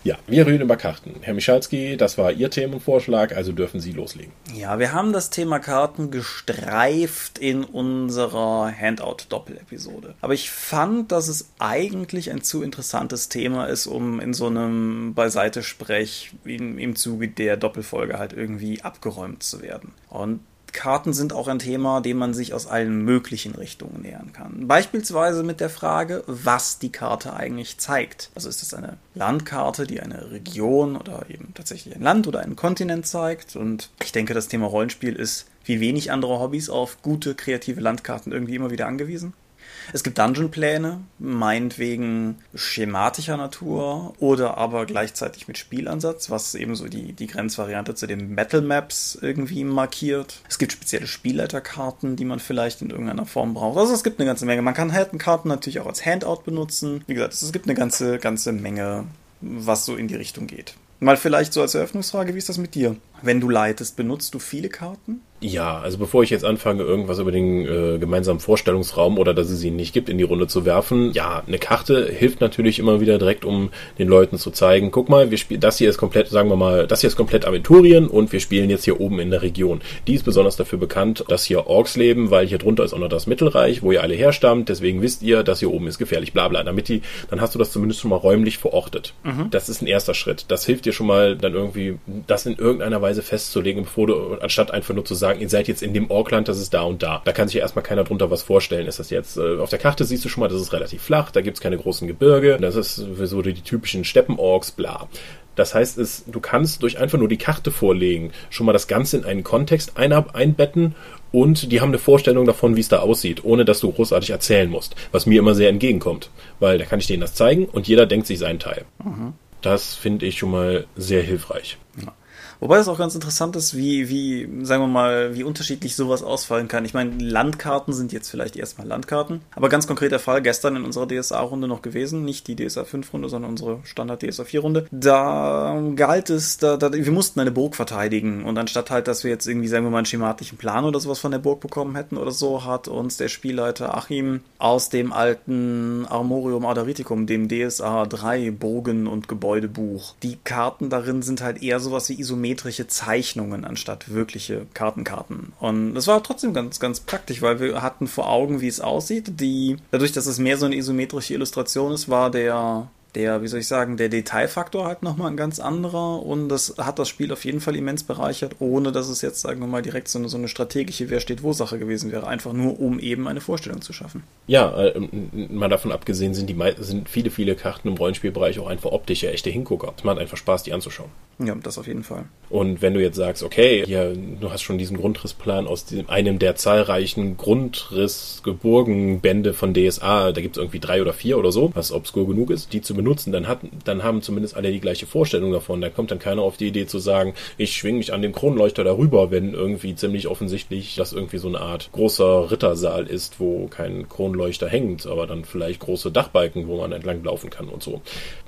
Ja, wir reden über Karten. Herr Michalski, das war Ihr Themenvorschlag, also dürfen Sie loslegen. Ja, wir haben das Thema Karten gestreift in unserer Handout-Doppel-Episode. Aber ich fand, dass es eigentlich ein zu interessantes Thema ist, um in so einem Beiseitesprech im Zuge der Doppelfolge halt irgendwie abgeräumt zu werden. Und Karten sind auch ein Thema, dem man sich aus allen möglichen Richtungen nähern kann. Beispielsweise mit der Frage, was die Karte eigentlich zeigt. Also ist es eine Landkarte, die eine Region oder eben tatsächlich ein Land oder einen Kontinent zeigt. Und ich denke, das Thema Rollenspiel ist wie wenig andere Hobbys auf gute kreative Landkarten irgendwie immer wieder angewiesen. Es gibt Dungeon-Pläne, meinetwegen schematischer Natur oder aber gleichzeitig mit Spielansatz, was eben so die, die Grenzvariante zu den Metal Maps irgendwie markiert. Es gibt spezielle Spielleiterkarten, die man vielleicht in irgendeiner Form braucht. Also es gibt eine ganze Menge. Man kann Karten natürlich auch als Handout benutzen. Wie gesagt, es gibt eine ganze, ganze Menge, was so in die Richtung geht. Mal vielleicht so als Eröffnungsfrage, wie ist das mit dir? Wenn du leitest, benutzt du viele Karten? Ja, also bevor ich jetzt anfange, irgendwas über den äh, gemeinsamen Vorstellungsraum oder dass es ihn nicht gibt, in die Runde zu werfen, ja, eine Karte hilft natürlich immer wieder direkt, um den Leuten zu zeigen, guck mal, wir spielen, das hier ist komplett, sagen wir mal, das hier ist komplett Aventurien und wir spielen jetzt hier oben in der Region. Die ist besonders dafür bekannt, dass hier Orks leben, weil hier drunter ist auch noch das Mittelreich, wo ihr alle herstammt, deswegen wisst ihr, das hier oben ist gefährlich, bla bla. Damit die, dann hast du das zumindest schon mal räumlich verortet. Mhm. Das ist ein erster Schritt. Das hilft dir schon mal dann irgendwie, das in irgendeiner Weise festzulegen, bevor du, anstatt einfach nur zu sagen, ihr seid jetzt in dem Orkland, das ist da und da. Da kann sich ja erstmal keiner drunter was vorstellen. Ist das jetzt, äh, auf der Karte siehst du schon mal, das ist relativ flach, da gibt's keine großen Gebirge, das ist so die typischen Steppenorks, bla. Das heißt, es, du kannst durch einfach nur die Karte vorlegen, schon mal das Ganze in einen Kontext einbetten und die haben eine Vorstellung davon, wie es da aussieht, ohne dass du großartig erzählen musst, was mir immer sehr entgegenkommt, weil da kann ich denen das zeigen und jeder denkt sich seinen Teil. Mhm. Das finde ich schon mal sehr hilfreich. Ja. Wobei es auch ganz interessant ist, wie, wie, sagen wir mal, wie unterschiedlich sowas ausfallen kann. Ich meine, Landkarten sind jetzt vielleicht erstmal Landkarten, aber ganz konkreter Fall gestern in unserer DSA-Runde noch gewesen, nicht die DSA 5-Runde, sondern unsere Standard DSA 4-Runde. Da galt es, da, da, wir mussten eine Burg verteidigen und anstatt halt, dass wir jetzt irgendwie, sagen wir mal, einen schematischen Plan oder sowas von der Burg bekommen hätten oder so, hat uns der Spielleiter Achim aus dem alten Armorium Adariticum, dem DSA 3 Bogen- und Gebäudebuch, die Karten darin sind halt eher sowas wie Isometrie isometrische Zeichnungen anstatt wirkliche Kartenkarten. Und das war trotzdem ganz, ganz praktisch, weil wir hatten vor Augen, wie es aussieht. Die, dadurch, dass es mehr so eine isometrische Illustration ist, war der der, wie soll ich sagen, der Detailfaktor halt nochmal ein ganz anderer und das hat das Spiel auf jeden Fall immens bereichert, ohne dass es jetzt, sagen wir mal, direkt so eine, so eine strategische Wer steht wo Sache gewesen wäre, einfach nur um eben eine Vorstellung zu schaffen. Ja, äh, mal davon abgesehen sind die sind viele, viele Karten im Rollenspielbereich auch einfach optische, echte Hingucker. Es macht einfach Spaß, die anzuschauen. Ja, das auf jeden Fall. Und wenn du jetzt sagst, okay, hier, du hast schon diesen Grundrissplan aus dem, einem der zahlreichen Grundrissgeburgenbände von DSA, da gibt es irgendwie drei oder vier oder so, was obskur genug ist, die zu benutzen, dann, hat, dann haben zumindest alle die gleiche Vorstellung davon. Da kommt dann keiner auf die Idee zu sagen, ich schwing mich an dem Kronleuchter darüber, wenn irgendwie ziemlich offensichtlich das irgendwie so eine Art großer Rittersaal ist, wo kein Kronleuchter hängt, aber dann vielleicht große Dachbalken, wo man entlang laufen kann und so.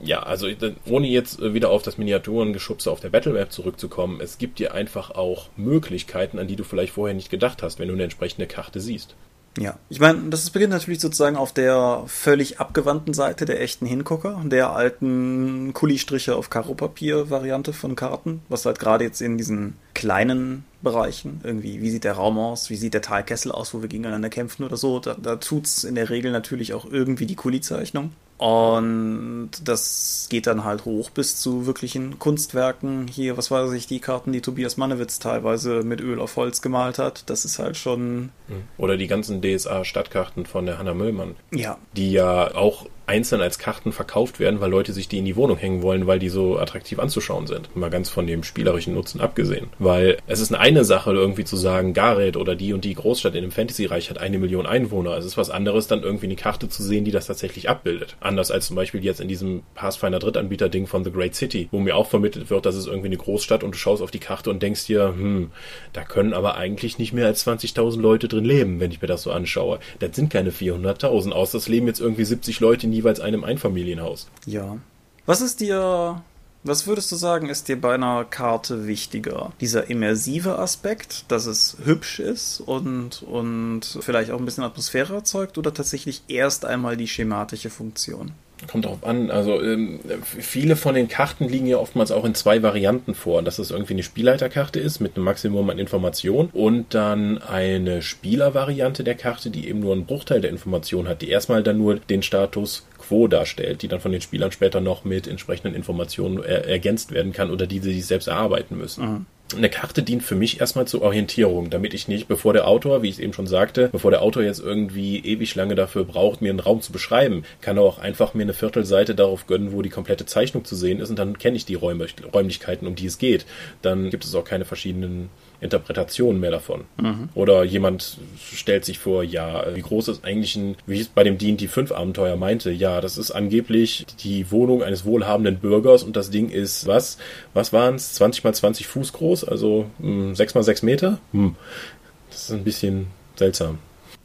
Ja, also ohne jetzt wieder auf das Miniaturen geschubst Schubse auf der Battlemap zurückzukommen, es gibt dir einfach auch Möglichkeiten, an die du vielleicht vorher nicht gedacht hast, wenn du eine entsprechende Karte siehst. Ja, ich meine, das beginnt natürlich sozusagen auf der völlig abgewandten Seite der echten Hingucker, der alten Kuli-Striche auf Karo-Papier-Variante von Karten, was halt gerade jetzt in diesen kleinen Bereichen, irgendwie, wie sieht der Raum aus, wie sieht der Talkessel aus, wo wir gegeneinander kämpfen oder so, da, da tut's in der Regel natürlich auch irgendwie die Kuli-Zeichnung. Und das geht dann halt hoch bis zu wirklichen Kunstwerken. Hier, was weiß ich, die Karten, die Tobias Mannewitz teilweise mit Öl auf Holz gemalt hat. Das ist halt schon. Oder die ganzen DSA-Stadtkarten von der Hanna Müllmann. Ja. Die ja auch einzeln als Karten verkauft werden, weil Leute sich die in die Wohnung hängen wollen, weil die so attraktiv anzuschauen sind. Mal ganz von dem spielerischen Nutzen abgesehen. Weil es ist eine Sache, irgendwie zu sagen, Gareth oder die und die Großstadt in dem Fantasy-Reich hat eine Million Einwohner. Es ist was anderes, dann irgendwie eine Karte zu sehen, die das tatsächlich abbildet. Anders als zum Beispiel jetzt in diesem Pathfinder Drittanbieter-Ding von The Great City, wo mir auch vermittelt wird, dass es irgendwie eine Großstadt und du schaust auf die Karte und denkst dir, hm, da können aber eigentlich nicht mehr als 20.000 Leute drin leben, wenn ich mir das so anschaue. Das sind keine 400.000 aus. Das leben jetzt irgendwie 70 Leute in jeweils einem Einfamilienhaus. Ja. Was ist dir, was würdest du sagen, ist dir bei einer Karte wichtiger? Dieser immersive Aspekt, dass es hübsch ist und, und vielleicht auch ein bisschen Atmosphäre erzeugt oder tatsächlich erst einmal die schematische Funktion? Kommt darauf an. Also ähm, viele von den Karten liegen ja oftmals auch in zwei Varianten vor. Dass es irgendwie eine Spielleiterkarte ist mit einem Maximum an Informationen und dann eine Spielervariante der Karte, die eben nur einen Bruchteil der Informationen hat, die erstmal dann nur den Status quo darstellt, die dann von den Spielern später noch mit entsprechenden Informationen er ergänzt werden kann oder die sie sich selbst erarbeiten müssen. Mhm. Eine Karte dient für mich erstmal zur Orientierung, damit ich nicht, bevor der Autor, wie ich eben schon sagte, bevor der Autor jetzt irgendwie ewig lange dafür braucht, mir einen Raum zu beschreiben, kann er auch einfach mir eine Viertelseite darauf gönnen, wo die komplette Zeichnung zu sehen ist und dann kenne ich die Räumlichkeiten, um die es geht. Dann gibt es auch keine verschiedenen Interpretationen mehr davon. Mhm. Oder jemand stellt sich vor, ja, wie groß ist eigentlich ein, wie es bei dem D&D 5 Abenteuer meinte, ja, das ist angeblich die Wohnung eines wohlhabenden Bürgers und das Ding ist, was, was waren es, 20 mal 20 Fuß groß, also mh, hm, 6 mal 6 Meter? Hm. Das ist ein bisschen seltsam.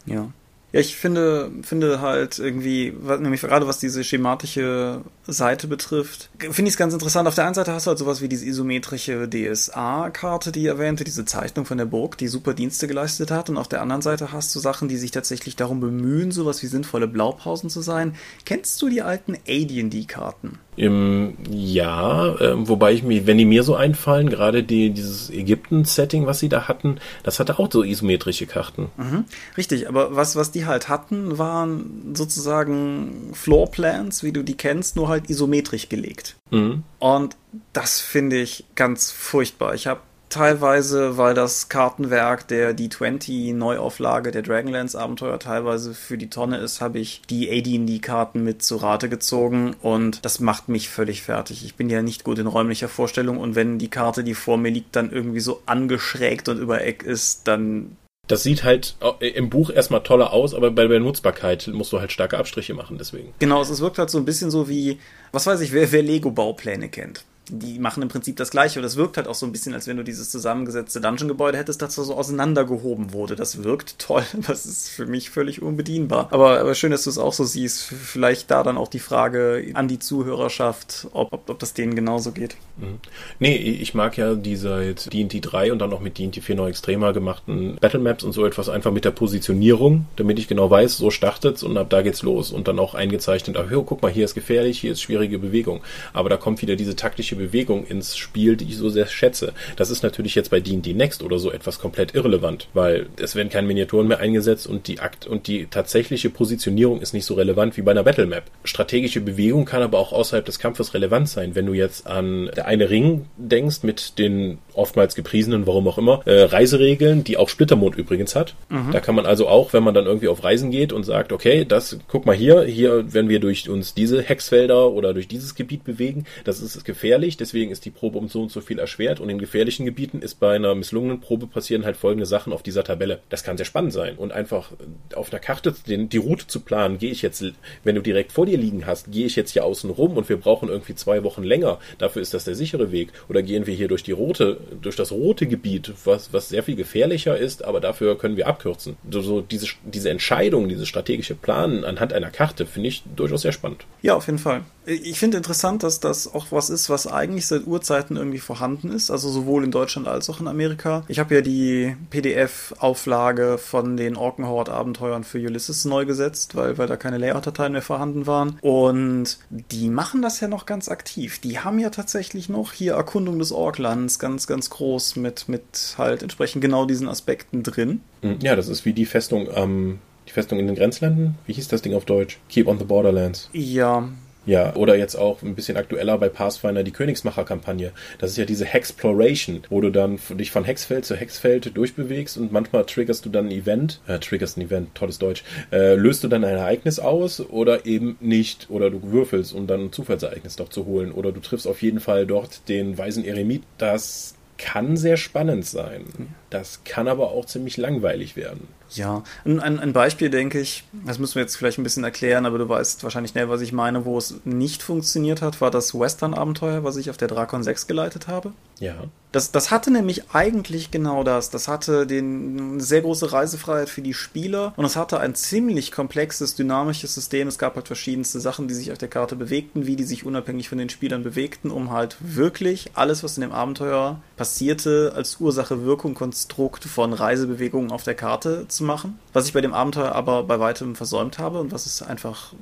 Ja. Ja, ich finde, finde halt irgendwie, nämlich gerade was diese schematische Seite betrifft, finde ich es ganz interessant. Auf der einen Seite hast du halt sowas wie diese isometrische DSA-Karte, die ich erwähnte, diese Zeichnung von der Burg, die super Dienste geleistet hat. Und auf der anderen Seite hast du Sachen, die sich tatsächlich darum bemühen, sowas wie sinnvolle Blaupausen zu sein. Kennst du die alten AD&D-Karten? Im, ja, äh, wobei ich mir, wenn die mir so einfallen, gerade die, dieses Ägypten-Setting, was sie da hatten, das hatte auch so isometrische Karten. Mhm, richtig, aber was, was die halt hatten, waren sozusagen Floorplans, wie du die kennst, nur halt isometrisch gelegt. Mhm. Und das finde ich ganz furchtbar. Ich habe teilweise, weil das Kartenwerk der D20 Neuauflage der Dragonlance Abenteuer teilweise für die Tonne ist, habe ich die AD&D-Karten mit zu Rate gezogen und das macht mich völlig fertig. Ich bin ja nicht gut in räumlicher Vorstellung und wenn die Karte, die vor mir liegt, dann irgendwie so angeschrägt und über Eck ist, dann das sieht halt im Buch erstmal toller aus, aber bei der Nutzbarkeit musst du halt starke Abstriche machen, deswegen. Genau, es wirkt halt so ein bisschen so wie, was weiß ich, wer, wer Lego-Baupläne kennt die machen im Prinzip das Gleiche und es wirkt halt auch so ein bisschen, als wenn du dieses zusammengesetzte Dungeon-Gebäude hättest, das so auseinandergehoben wurde. Das wirkt toll, das ist für mich völlig unbedienbar. Aber, aber schön, dass du es auch so siehst. Vielleicht da dann auch die Frage an die Zuhörerschaft, ob, ob, ob das denen genauso geht. Mhm. Nee, ich mag ja die seit D&D 3 und dann auch mit D&D 4 noch extremer gemachten Battlemaps und so etwas einfach mit der Positionierung, damit ich genau weiß, so startet's und ab da geht's los und dann auch eingezeichnet, ach, guck mal, hier ist gefährlich, hier ist schwierige Bewegung. Aber da kommt wieder diese taktische strategische Bewegung ins Spiel, die ich so sehr schätze. Das ist natürlich jetzt bei D&D Next oder so etwas komplett irrelevant, weil es werden keine Miniaturen mehr eingesetzt und die Akt und die tatsächliche Positionierung ist nicht so relevant wie bei einer Battle Map. Strategische Bewegung kann aber auch außerhalb des Kampfes relevant sein. Wenn du jetzt an der eine Ring denkst mit den oftmals gepriesenen, warum auch immer, äh, Reiseregeln, die auch Splittermond übrigens hat. Mhm. Da kann man also auch, wenn man dann irgendwie auf Reisen geht und sagt, okay, das, guck mal hier, hier, wenn wir durch uns diese Hexfelder oder durch dieses Gebiet bewegen, das ist gefährlich, deswegen ist die Probe um so und so viel erschwert und in gefährlichen Gebieten ist bei einer misslungenen Probe passieren halt folgende Sachen auf dieser Tabelle. Das kann sehr spannend sein und einfach auf einer Karte den, die Route zu planen, gehe ich jetzt, wenn du direkt vor dir liegen hast, gehe ich jetzt hier außen rum und wir brauchen irgendwie zwei Wochen länger, dafür ist das der sichere Weg oder gehen wir hier durch die rote durch das rote Gebiet, was, was sehr viel gefährlicher ist, aber dafür können wir abkürzen. So, so diese, diese Entscheidung, dieses strategische Planen anhand einer Karte finde ich durchaus sehr spannend. Ja, auf jeden Fall. Ich finde interessant, dass das auch was ist, was eigentlich seit Urzeiten irgendwie vorhanden ist, also sowohl in Deutschland als auch in Amerika. Ich habe ja die PDF-Auflage von den Orkenhorde-Abenteuern für Ulysses neu gesetzt, weil, weil da keine Layout-Dateien mehr vorhanden waren. Und die machen das ja noch ganz aktiv. Die haben ja tatsächlich noch hier Erkundung des Orklands ganz, ganz groß mit, mit halt entsprechend genau diesen Aspekten drin. Hm, ja, das ist wie die Festung ähm, die Festung in den Grenzländern. Wie hieß das Ding auf Deutsch? Keep on the Borderlands. Ja, ja, oder jetzt auch ein bisschen aktueller bei Pathfinder die Königsmacher-Kampagne. Das ist ja diese Hexploration, wo du dann dich von Hexfeld zu Hexfeld durchbewegst und manchmal triggerst du dann ein Event, äh, triggerst ein Event, tolles Deutsch, äh, löst du dann ein Ereignis aus oder eben nicht, oder du würfelst, um dann ein Zufallsereignis doch zu holen, oder du triffst auf jeden Fall dort den weisen Eremit. Das kann sehr spannend sein. Das kann aber auch ziemlich langweilig werden. Ja, ein, ein Beispiel denke ich, das müssen wir jetzt vielleicht ein bisschen erklären, aber du weißt wahrscheinlich schnell, was ich meine, wo es nicht funktioniert hat, war das Western-Abenteuer, was ich auf der Drakon 6 geleitet habe. Ja. Das, das hatte nämlich eigentlich genau das. Das hatte den, eine sehr große Reisefreiheit für die Spieler und es hatte ein ziemlich komplexes, dynamisches System. Es gab halt verschiedenste Sachen, die sich auf der Karte bewegten, wie die sich unabhängig von den Spielern bewegten, um halt wirklich alles, was in dem Abenteuer passierte, als Ursache-Wirkung-Konstrukt von Reisebewegungen auf der Karte zu machen. Was ich bei dem Abenteuer aber bei weitem versäumt habe und was es einfach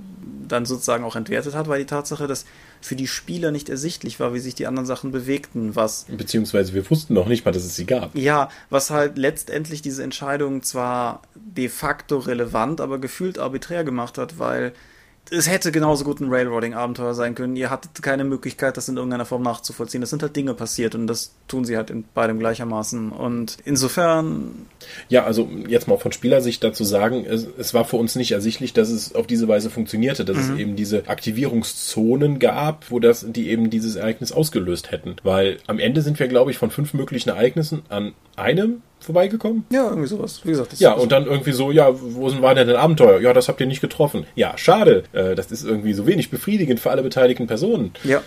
dann sozusagen auch entwertet hat, war die Tatsache, dass für die Spieler nicht ersichtlich war, wie sich die anderen Sachen bewegten, was. Beziehungsweise wir wussten noch nicht mal, dass es sie gab. Ja, was halt letztendlich diese Entscheidung zwar de facto relevant, aber gefühlt arbiträr gemacht hat, weil es hätte genauso gut ein Railroading-Abenteuer sein können. Ihr hattet keine Möglichkeit, das in irgendeiner Form nachzuvollziehen. Es sind halt Dinge passiert und das tun sie halt in beidem gleichermaßen. Und insofern. Ja, also jetzt mal von Spielersicht dazu sagen, es, es war für uns nicht ersichtlich, dass es auf diese Weise funktionierte, dass mhm. es eben diese Aktivierungszonen gab, wo das, die eben dieses Ereignis ausgelöst hätten. Weil am Ende sind wir, glaube ich, von fünf möglichen Ereignissen an einem vorbeigekommen? Ja, irgendwie sowas. Wie gesagt. ja, und dann irgendwie so, ja, wo sind, war denn Abenteuer? Ja, das habt ihr nicht getroffen. Ja, schade. Äh, das ist irgendwie so wenig befriedigend für alle beteiligten Personen. Ja.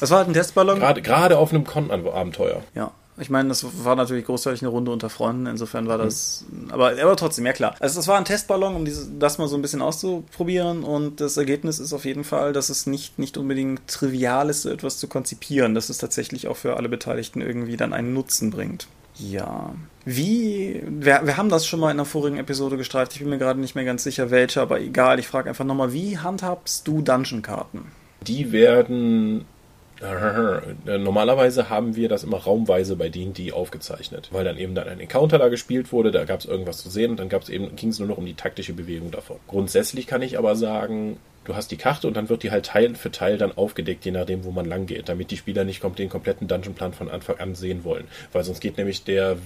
Das war halt ein Testballon. Gerade, gerade auf einem Con-Abenteuer. Ja. Ich meine, das war natürlich großteilig eine Runde unter Freunden, insofern war das, mhm. aber, aber trotzdem, ja klar. Also das war ein Testballon, um dieses, das mal so ein bisschen auszuprobieren und das Ergebnis ist auf jeden Fall, dass es nicht, nicht unbedingt trivial ist, so etwas zu konzipieren, dass es tatsächlich auch für alle Beteiligten irgendwie dann einen Nutzen bringt. Ja. Wie, wir, wir haben das schon mal in der vorigen Episode gestreift, ich bin mir gerade nicht mehr ganz sicher welche, aber egal, ich frage einfach nochmal, wie handhabst du Dungeon-Karten? Die werden äh, Normalerweise haben wir das immer raumweise bei D&D aufgezeichnet, weil dann eben dann ein Encounter da gespielt wurde, da gab es irgendwas zu sehen und dann eben ging es nur noch um die taktische Bewegung davon. Grundsätzlich kann ich aber sagen, du hast die Karte und dann wird die halt Teil für Teil dann aufgedeckt, je nachdem, wo man lang geht, damit die Spieler nicht den kompletten Dungeonplan von Anfang an sehen wollen. Weil sonst geht nämlich der,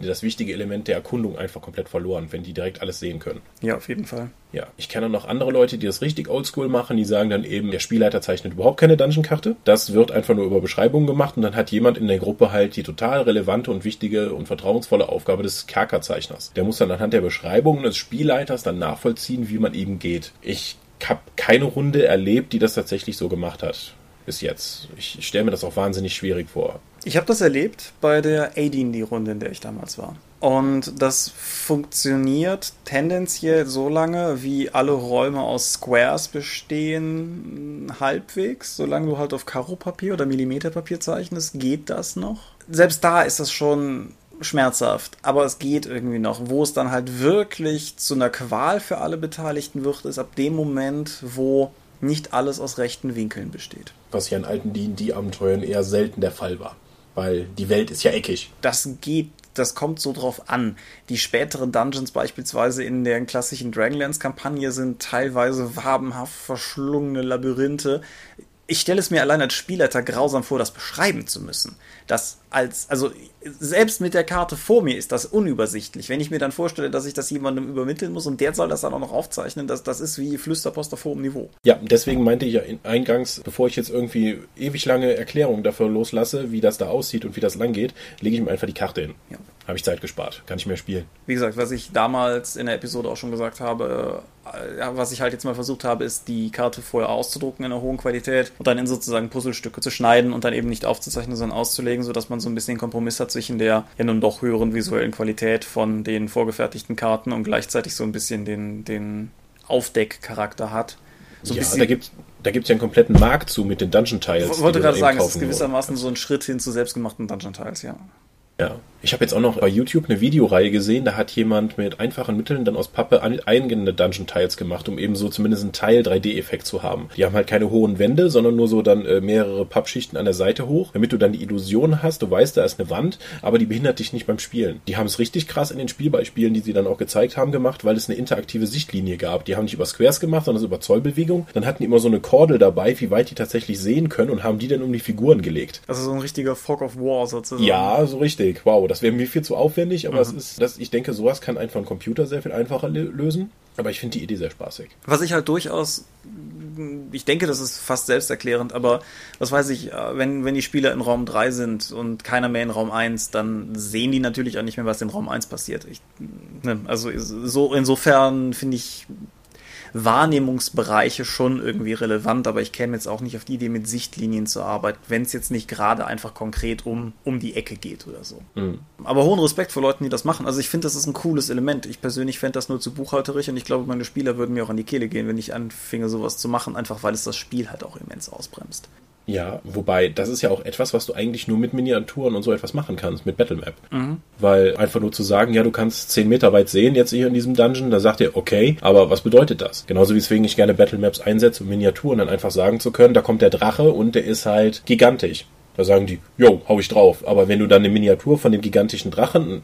das wichtige Element der Erkundung einfach komplett verloren, wenn die direkt alles sehen können. Ja, auf jeden Fall. Ja, ich kenne noch andere Leute, die das richtig oldschool machen, die sagen dann eben, der Spielleiter zeichnet überhaupt keine Dungeon-Karte. Das wird einfach nur über Beschreibungen gemacht und dann hat jemand in der Gruppe halt die total relevante und wichtige und vertrauensvolle Aufgabe des Kerkerzeichners. Der muss dann anhand der Beschreibungen des Spielleiters dann nachvollziehen, wie man eben geht. Ich habe keine Runde erlebt, die das tatsächlich so gemacht hat. Bis jetzt. Ich stelle mir das auch wahnsinnig schwierig vor. Ich habe das erlebt bei der AD-Runde, in der ich damals war. Und das funktioniert tendenziell so lange, wie alle Räume aus Squares bestehen, halbwegs. Solange du halt auf Karo-Papier oder Millimeterpapier zeichnest, geht das noch. Selbst da ist das schon schmerzhaft, aber es geht irgendwie noch. Wo es dann halt wirklich zu einer Qual für alle Beteiligten wird, ist ab dem Moment, wo nicht alles aus rechten Winkeln besteht. Was ja in alten D&D-Abenteuern eher selten der Fall war. Weil die Welt ist ja eckig. Das geht das kommt so drauf an. Die späteren Dungeons beispielsweise in der klassischen Dragonlance-Kampagne sind teilweise wabenhaft verschlungene Labyrinthe ich stelle es mir allein als Spielleiter grausam vor, das beschreiben zu müssen. Das als, also selbst mit der Karte vor mir ist das unübersichtlich. Wenn ich mir dann vorstelle, dass ich das jemandem übermitteln muss und der soll das dann auch noch aufzeichnen, das, das ist wie Flüsterpost auf hohem Niveau. Ja, deswegen meinte ich ja eingangs, bevor ich jetzt irgendwie ewig lange Erklärungen dafür loslasse, wie das da aussieht und wie das lang geht, lege ich mir einfach die Karte hin. Ja. Habe ich Zeit gespart, kann ich mehr spielen. Wie gesagt, was ich damals in der Episode auch schon gesagt habe, äh, was ich halt jetzt mal versucht habe, ist die Karte vorher auszudrucken in einer hohen Qualität und dann in sozusagen Puzzlestücke zu schneiden und dann eben nicht aufzuzeichnen, sondern auszulegen, sodass man so ein bisschen Kompromiss hat zwischen der ja nun doch höheren visuellen Qualität von den vorgefertigten Karten und gleichzeitig so ein bisschen den, den Aufdeckcharakter hat. So ja, da gibt da gibt es ja einen kompletten Markt zu mit den Dungeon Tiles. Ich wollte gerade sagen, es ist gewissermaßen so ein Schritt hin zu selbstgemachten Dungeon Tiles, ja. Ja. Ich habe jetzt auch noch bei YouTube eine Videoreihe gesehen, da hat jemand mit einfachen Mitteln dann aus Pappe eingehende Dungeon Tiles gemacht, um eben so zumindest einen Teil 3D-Effekt zu haben. Die haben halt keine hohen Wände, sondern nur so dann äh, mehrere Pappschichten an der Seite hoch, damit du dann die Illusion hast, du weißt, da ist eine Wand, aber die behindert dich nicht beim Spielen. Die haben es richtig krass in den Spielbeispielen, die sie dann auch gezeigt haben, gemacht, weil es eine interaktive Sichtlinie gab. Die haben nicht über Squares gemacht, sondern über Zollbewegung. Dann hatten die immer so eine Kordel dabei, wie weit die tatsächlich sehen können und haben die dann um die Figuren gelegt. Also so ein richtiger Fog of War sozusagen. Ja, so richtig. Wow, das wäre mir viel zu aufwendig, aber mhm. es ist, das, ich denke, sowas kann einfach ein Computer sehr viel einfacher lösen. Aber ich finde die Idee sehr spaßig. Was ich halt durchaus, ich denke, das ist fast selbsterklärend, aber was weiß ich, äh, wenn, wenn die Spieler in Raum 3 sind und keiner mehr in Raum 1, dann sehen die natürlich auch nicht mehr, was in Raum 1 passiert. Ich, ne, also so insofern finde ich Wahrnehmungsbereiche schon irgendwie relevant, aber ich käme jetzt auch nicht auf die Idee, mit Sichtlinien zu arbeiten, wenn es jetzt nicht gerade einfach konkret um, um die Ecke geht oder so. Mhm. Aber hohen Respekt vor Leuten, die das machen. Also ich finde, das ist ein cooles Element. Ich persönlich fände das nur zu buchhalterisch und ich glaube, meine Spieler würden mir auch an die Kehle gehen, wenn ich anfinge, sowas zu machen, einfach weil es das Spiel halt auch immens ausbremst. Ja, wobei, das ist ja auch etwas, was du eigentlich nur mit Miniaturen und so etwas machen kannst, mit Battlemap. Mhm. Weil einfach nur zu sagen, ja, du kannst 10 Meter weit sehen jetzt hier in diesem Dungeon, da sagt ihr, okay, aber was bedeutet das? Genauso wie deswegen ich gerne Battlemaps einsetze, um Miniaturen dann einfach sagen zu können, da kommt der Drache und der ist halt gigantisch. Da sagen die, jo, hau ich drauf. Aber wenn du dann eine Miniatur von dem gigantischen Drachen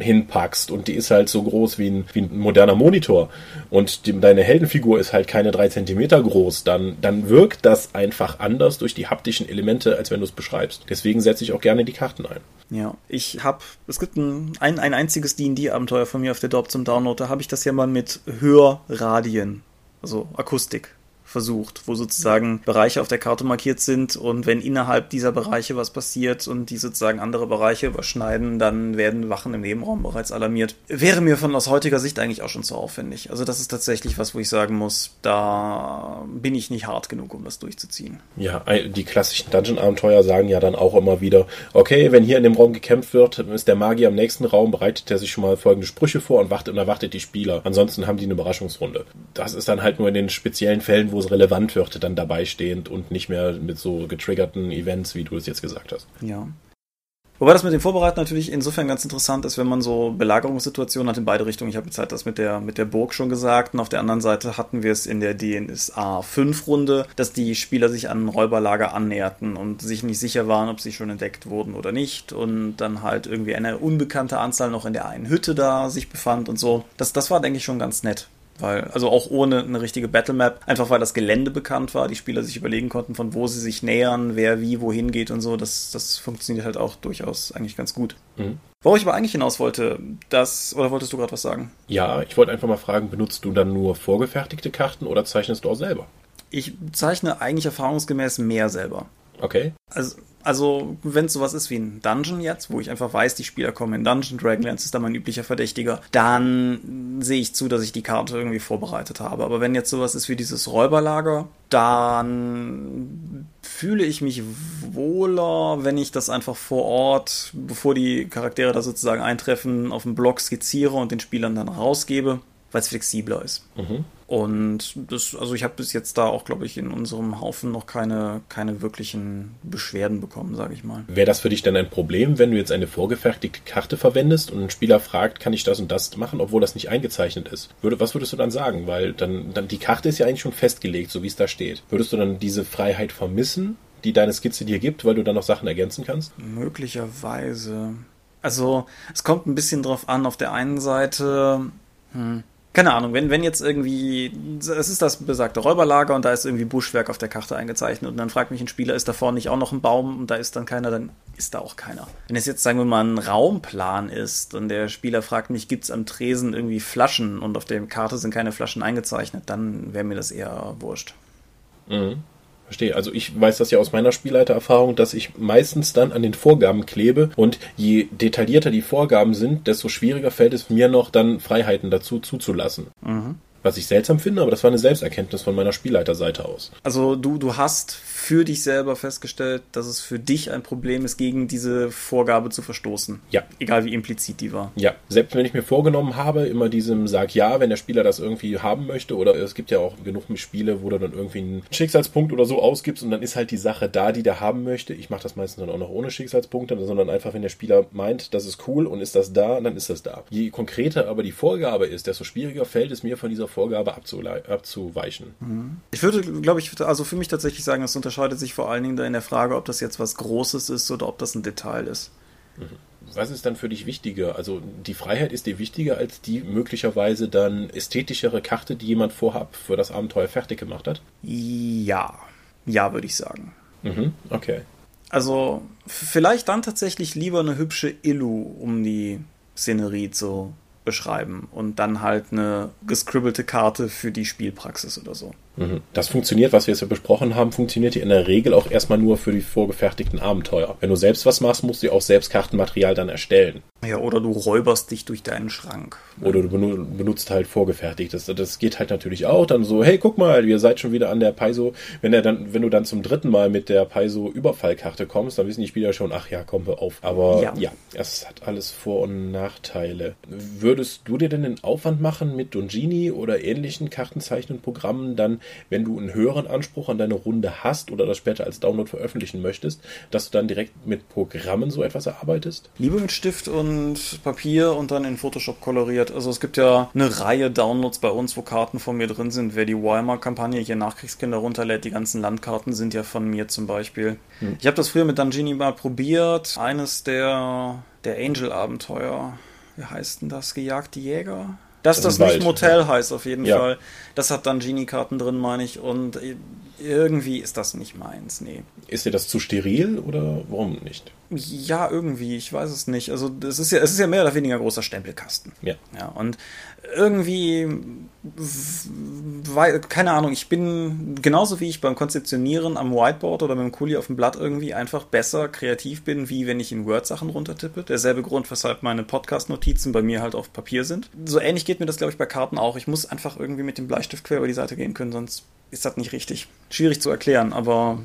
hinpackst und die ist halt so groß wie ein, wie ein moderner Monitor und die, deine Heldenfigur ist halt keine drei Zentimeter groß, dann, dann wirkt das einfach anders durch die haptischen Elemente, als wenn du es beschreibst. Deswegen setze ich auch gerne die Karten ein. Ja, ich habe, es gibt ein, ein, ein einziges D&D-Abenteuer von mir auf der Dorp zum Download, da habe ich das ja mal mit Hörradien, also Akustik versucht, wo sozusagen Bereiche auf der Karte markiert sind und wenn innerhalb dieser Bereiche was passiert und die sozusagen andere Bereiche überschneiden, dann werden Wachen im Nebenraum bereits alarmiert. Wäre mir von aus heutiger Sicht eigentlich auch schon zu aufwendig. Also das ist tatsächlich was, wo ich sagen muss, da bin ich nicht hart genug, um das durchzuziehen. Ja, die klassischen Dungeon-Abenteuer sagen ja dann auch immer wieder, okay, wenn hier in dem Raum gekämpft wird, ist der Magier im nächsten Raum, bereitet er sich schon mal folgende Sprüche vor und wartet und erwartet die Spieler. Ansonsten haben die eine Überraschungsrunde. Das ist dann halt nur in den speziellen Fällen, wo es relevant wird, dann dabei stehend und nicht mehr mit so getriggerten Events, wie du es jetzt gesagt hast. Ja. Wobei das mit dem Vorbereiten natürlich insofern ganz interessant ist, wenn man so Belagerungssituationen hat in beide Richtungen. Ich habe jetzt halt das mit der, mit der Burg schon gesagt und auf der anderen Seite hatten wir es in der DNSA 5 Runde, dass die Spieler sich an ein Räuberlager annäherten und sich nicht sicher waren, ob sie schon entdeckt wurden oder nicht und dann halt irgendwie eine unbekannte Anzahl noch in der einen Hütte da sich befand und so. Das, das war, denke ich, schon ganz nett. Weil, also auch ohne eine richtige Battlemap, einfach weil das Gelände bekannt war, die Spieler sich überlegen konnten, von wo sie sich nähern, wer wie wohin geht und so, das, das funktioniert halt auch durchaus eigentlich ganz gut. Mhm. Worauf ich aber eigentlich hinaus wollte, das, oder wolltest du gerade was sagen? Ja, ich wollte einfach mal fragen, benutzt du dann nur vorgefertigte Karten oder zeichnest du auch selber? Ich zeichne eigentlich erfahrungsgemäß mehr selber. Okay. Also, also wenn es sowas ist wie ein Dungeon jetzt, wo ich einfach weiß, die Spieler kommen in Dungeon, Dragonlance ist da mein üblicher Verdächtiger, dann sehe ich zu, dass ich die Karte irgendwie vorbereitet habe. Aber wenn jetzt sowas ist wie dieses Räuberlager, dann fühle ich mich wohler, wenn ich das einfach vor Ort, bevor die Charaktere da sozusagen eintreffen, auf dem Blog skizziere und den Spielern dann rausgebe weil es flexibler ist. Mhm. Und das, also ich habe bis jetzt da auch, glaube ich, in unserem Haufen noch keine, keine wirklichen Beschwerden bekommen, sage ich mal. Wäre das für dich denn ein Problem, wenn du jetzt eine vorgefertigte Karte verwendest und ein Spieler fragt, kann ich das und das machen, obwohl das nicht eingezeichnet ist? Würde, was würdest du dann sagen? Weil dann, dann die Karte ist ja eigentlich schon festgelegt, so wie es da steht. Würdest du dann diese Freiheit vermissen, die deine Skizze dir gibt, weil du dann noch Sachen ergänzen kannst? Möglicherweise. Also es kommt ein bisschen drauf an. Auf der einen Seite, hm, keine Ahnung, wenn, wenn jetzt irgendwie, es ist das besagte Räuberlager und da ist irgendwie Buschwerk auf der Karte eingezeichnet und dann fragt mich ein Spieler, ist da vorne nicht auch noch ein Baum und da ist dann keiner, dann ist da auch keiner. Wenn es jetzt, sagen wir mal, ein Raumplan ist und der Spieler fragt mich, gibt es am Tresen irgendwie Flaschen und auf der Karte sind keine Flaschen eingezeichnet, dann wäre mir das eher wurscht. Mhm. Verstehe. Also ich weiß das ja aus meiner Spielleitererfahrung, dass ich meistens dann an den Vorgaben klebe und je detaillierter die Vorgaben sind, desto schwieriger fällt es mir noch dann Freiheiten dazu zuzulassen. Mhm. Was ich seltsam finde, aber das war eine Selbsterkenntnis von meiner Spielleiterseite aus. Also du, du hast für dich selber festgestellt, dass es für dich ein Problem ist, gegen diese Vorgabe zu verstoßen. Ja. Egal wie implizit die war. Ja. Selbst wenn ich mir vorgenommen habe, immer diesem Sag ja, wenn der Spieler das irgendwie haben möchte, oder es gibt ja auch genug Spiele, wo du dann irgendwie einen Schicksalspunkt oder so ausgibst und dann ist halt die Sache da, die der haben möchte. Ich mache das meistens dann auch noch ohne Schicksalspunkte, sondern einfach, wenn der Spieler meint, das ist cool und ist das da, dann ist das da. Je konkreter aber die Vorgabe ist, desto schwieriger fällt es mir von dieser Vorgabe abzuweichen. Mhm. Ich würde, glaube ich, also für mich tatsächlich sagen, es unterscheidet sich vor allen Dingen da in der Frage, ob das jetzt was Großes ist oder ob das ein Detail ist. Mhm. Was ist dann für dich wichtiger? Also die Freiheit ist dir wichtiger als die möglicherweise dann ästhetischere Karte, die jemand vorab für das Abenteuer fertig gemacht hat? Ja, ja, würde ich sagen. Mhm, okay. Also vielleicht dann tatsächlich lieber eine hübsche Illu, um die Szenerie zu beschreiben und dann halt eine gescribbelte Karte für die Spielpraxis oder so. Mhm. Das funktioniert, was wir jetzt besprochen haben, funktioniert in der Regel auch erstmal nur für die vorgefertigten Abenteuer. Wenn du selbst was machst, musst du auch selbst Kartenmaterial dann erstellen. Ja, oder du räuberst dich durch deinen Schrank. Oder du benutzt halt vorgefertigtes. Das, geht halt natürlich auch. Dann so, hey, guck mal, ihr seid schon wieder an der Paizo. Wenn, er dann, wenn du dann zum dritten Mal mit der Paizo-Überfallkarte kommst, dann wissen die Spieler schon, ach ja, komm, wir auf. Aber ja. ja, es hat alles Vor- und Nachteile. Würdest du dir denn den Aufwand machen, mit Dongini oder ähnlichen Kartenzeichnenprogrammen dann wenn du einen höheren Anspruch an deine Runde hast oder das später als Download veröffentlichen möchtest, dass du dann direkt mit Programmen so etwas erarbeitest? Lieber mit Stift und Papier und dann in Photoshop koloriert. Also es gibt ja eine Reihe Downloads bei uns, wo Karten von mir drin sind. Wer die Weimar-Kampagne hier Nachkriegskinder runterlädt, die ganzen Landkarten sind ja von mir zum Beispiel. Hm. Ich habe das früher mit Dangini mal probiert. Eines der, der Angel-Abenteuer. Wie heißt denn das? Gejagte Jäger? Dass das, das nicht Motel heißt, auf jeden ja. Fall. Das hat dann Genie-Karten drin, meine ich. Und irgendwie ist das nicht meins, nee. Ist dir das zu steril oder warum nicht? Ja, irgendwie, ich weiß es nicht. Also es ist ja, es ist ja mehr oder weniger großer Stempelkasten. Ja. Ja, und irgendwie, weil, keine Ahnung, ich bin genauso wie ich beim Konzeptionieren am Whiteboard oder mit dem Kuli auf dem Blatt irgendwie einfach besser kreativ bin, wie wenn ich in Word Sachen runtertippe. Derselbe Grund, weshalb meine Podcast-Notizen bei mir halt auf Papier sind. So ähnlich geht mir das, glaube ich, bei Karten auch. Ich muss einfach irgendwie mit dem Bleistift quer über die Seite gehen können, sonst ist das nicht richtig. Schwierig zu erklären, aber